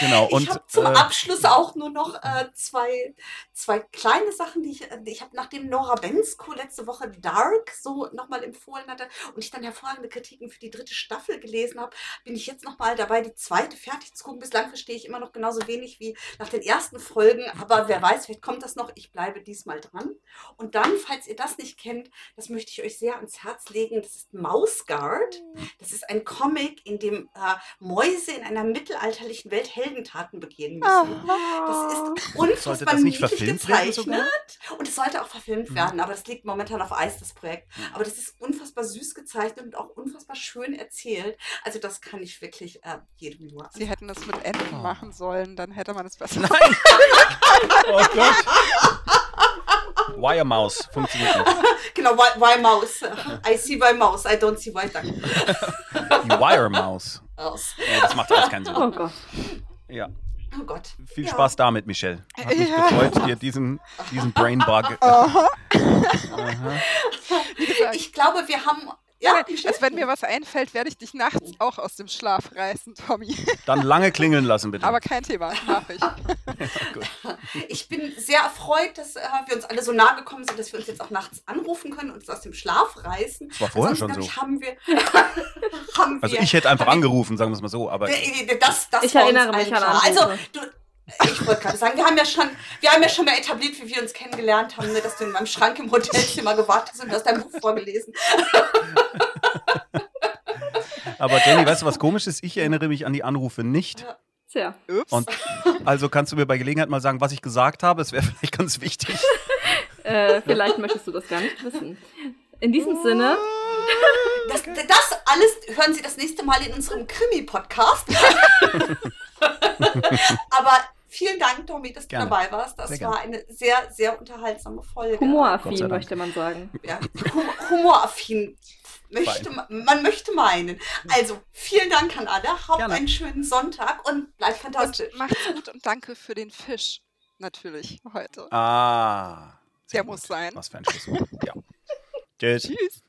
Genau. ich Und habe zum äh, Abschluss auch nur noch äh, zwei, zwei kleine Sachen, die ich, äh, ich habe nachdem Nora Bensko letzte Woche Dark so nochmal empfohlen hatte und ich dann hervorragende Kritiken für die dritte Staffel gelesen habe, bin ich jetzt nochmal dabei, die zweite fertig zu gucken. Bislang verstehe ich immer noch genauso wenig wie nach den ersten Folgen, aber wer weiß, vielleicht kommt das noch. Ich bleibe diesmal dran. Und dann, falls ihr das nicht kennt, das möchte ich euch sehr ans Herz legen, das ist Mouse Guard. Das ist ein Comic, in dem äh, Mäuse in einer mittelalterlichen Welt Heldentaten begehen müssen. Das ist unfassbar das nicht niedlich gezeichnet. Und es sollte auch verfilmt Mhm. werden, aber das liegt momentan auf Eis, das Projekt. Aber das ist unfassbar süß gezeichnet und auch unfassbar schön erzählt. Also das kann ich wirklich äh, jedem nur Sie hätten das mit Enten Oh. machen sollen, dann hätte man es besser. Nein! oh Gott! Wire Mouse funktioniert nicht. Genau, why, why mouse? I see why mouse, I don't see why duck. Die Wire Mouse. Aus. Ja, das macht alles keinen Sinn. Oh Gott. Ja. Oh Gott. Viel Ja. Spaß damit, Michelle. Hat mich Ja. gefreut, dir diesen, diesen Brainbug. Aha. Aha. Wie gesagt, Ich glaube, wir haben. Ja, also wenn mir was einfällt, werde ich dich nachts auch aus dem Schlaf reißen, Tommy. Dann lange klingeln lassen, bitte. Aber kein Thema, mach ich. Ich bin sehr erfreut, dass äh, wir uns alle so nahe gekommen sind, dass wir uns jetzt auch nachts anrufen können und uns aus dem Schlaf reißen. Das war vorher schon Ansonsten, so. glaub Ich, haben wir, haben Also ich hätte einfach angerufen, sagen wir es mal so. Aber Das, das Ich erinnere mich an klar. Also, Anrufe. du, ich wollte gerade sagen, wir haben ja schon, wir haben ja schon mal etabliert, wie wir uns kennengelernt haben, ne, dass du in meinem Schrank im Hotelzimmer gewartet hast und du hast dein Buch vorgelesen. Aber Jenny, weißt du, was komisch ist? Ich erinnere mich an die Anrufe nicht. Tja. Ups. Und also kannst du mir bei Gelegenheit mal sagen, was ich gesagt habe? Es wäre vielleicht ganz wichtig. Äh, vielleicht möchtest du das gar nicht wissen. In diesem Sinne, Das, das alles hören Sie das nächste Mal in unserem Krimi-Podcast. Aber vielen Dank, Tommy, dass du Gerne. dabei warst. Das Sehr gerne. war eine sehr, sehr unterhaltsame Folge. Humoraffin, möchte man sagen. Ja, hum- humoraffin. Möchte, ma- man möchte meinen. Also, vielen Dank an alle. Habt Gerne. einen schönen Sonntag und bleibt fantastisch. Und macht's gut und danke für den Fisch. Natürlich heute. Ah. sehr Der gut. muss sein. Was für ein Schlusswort. Ja. Tschüss. Tschüss.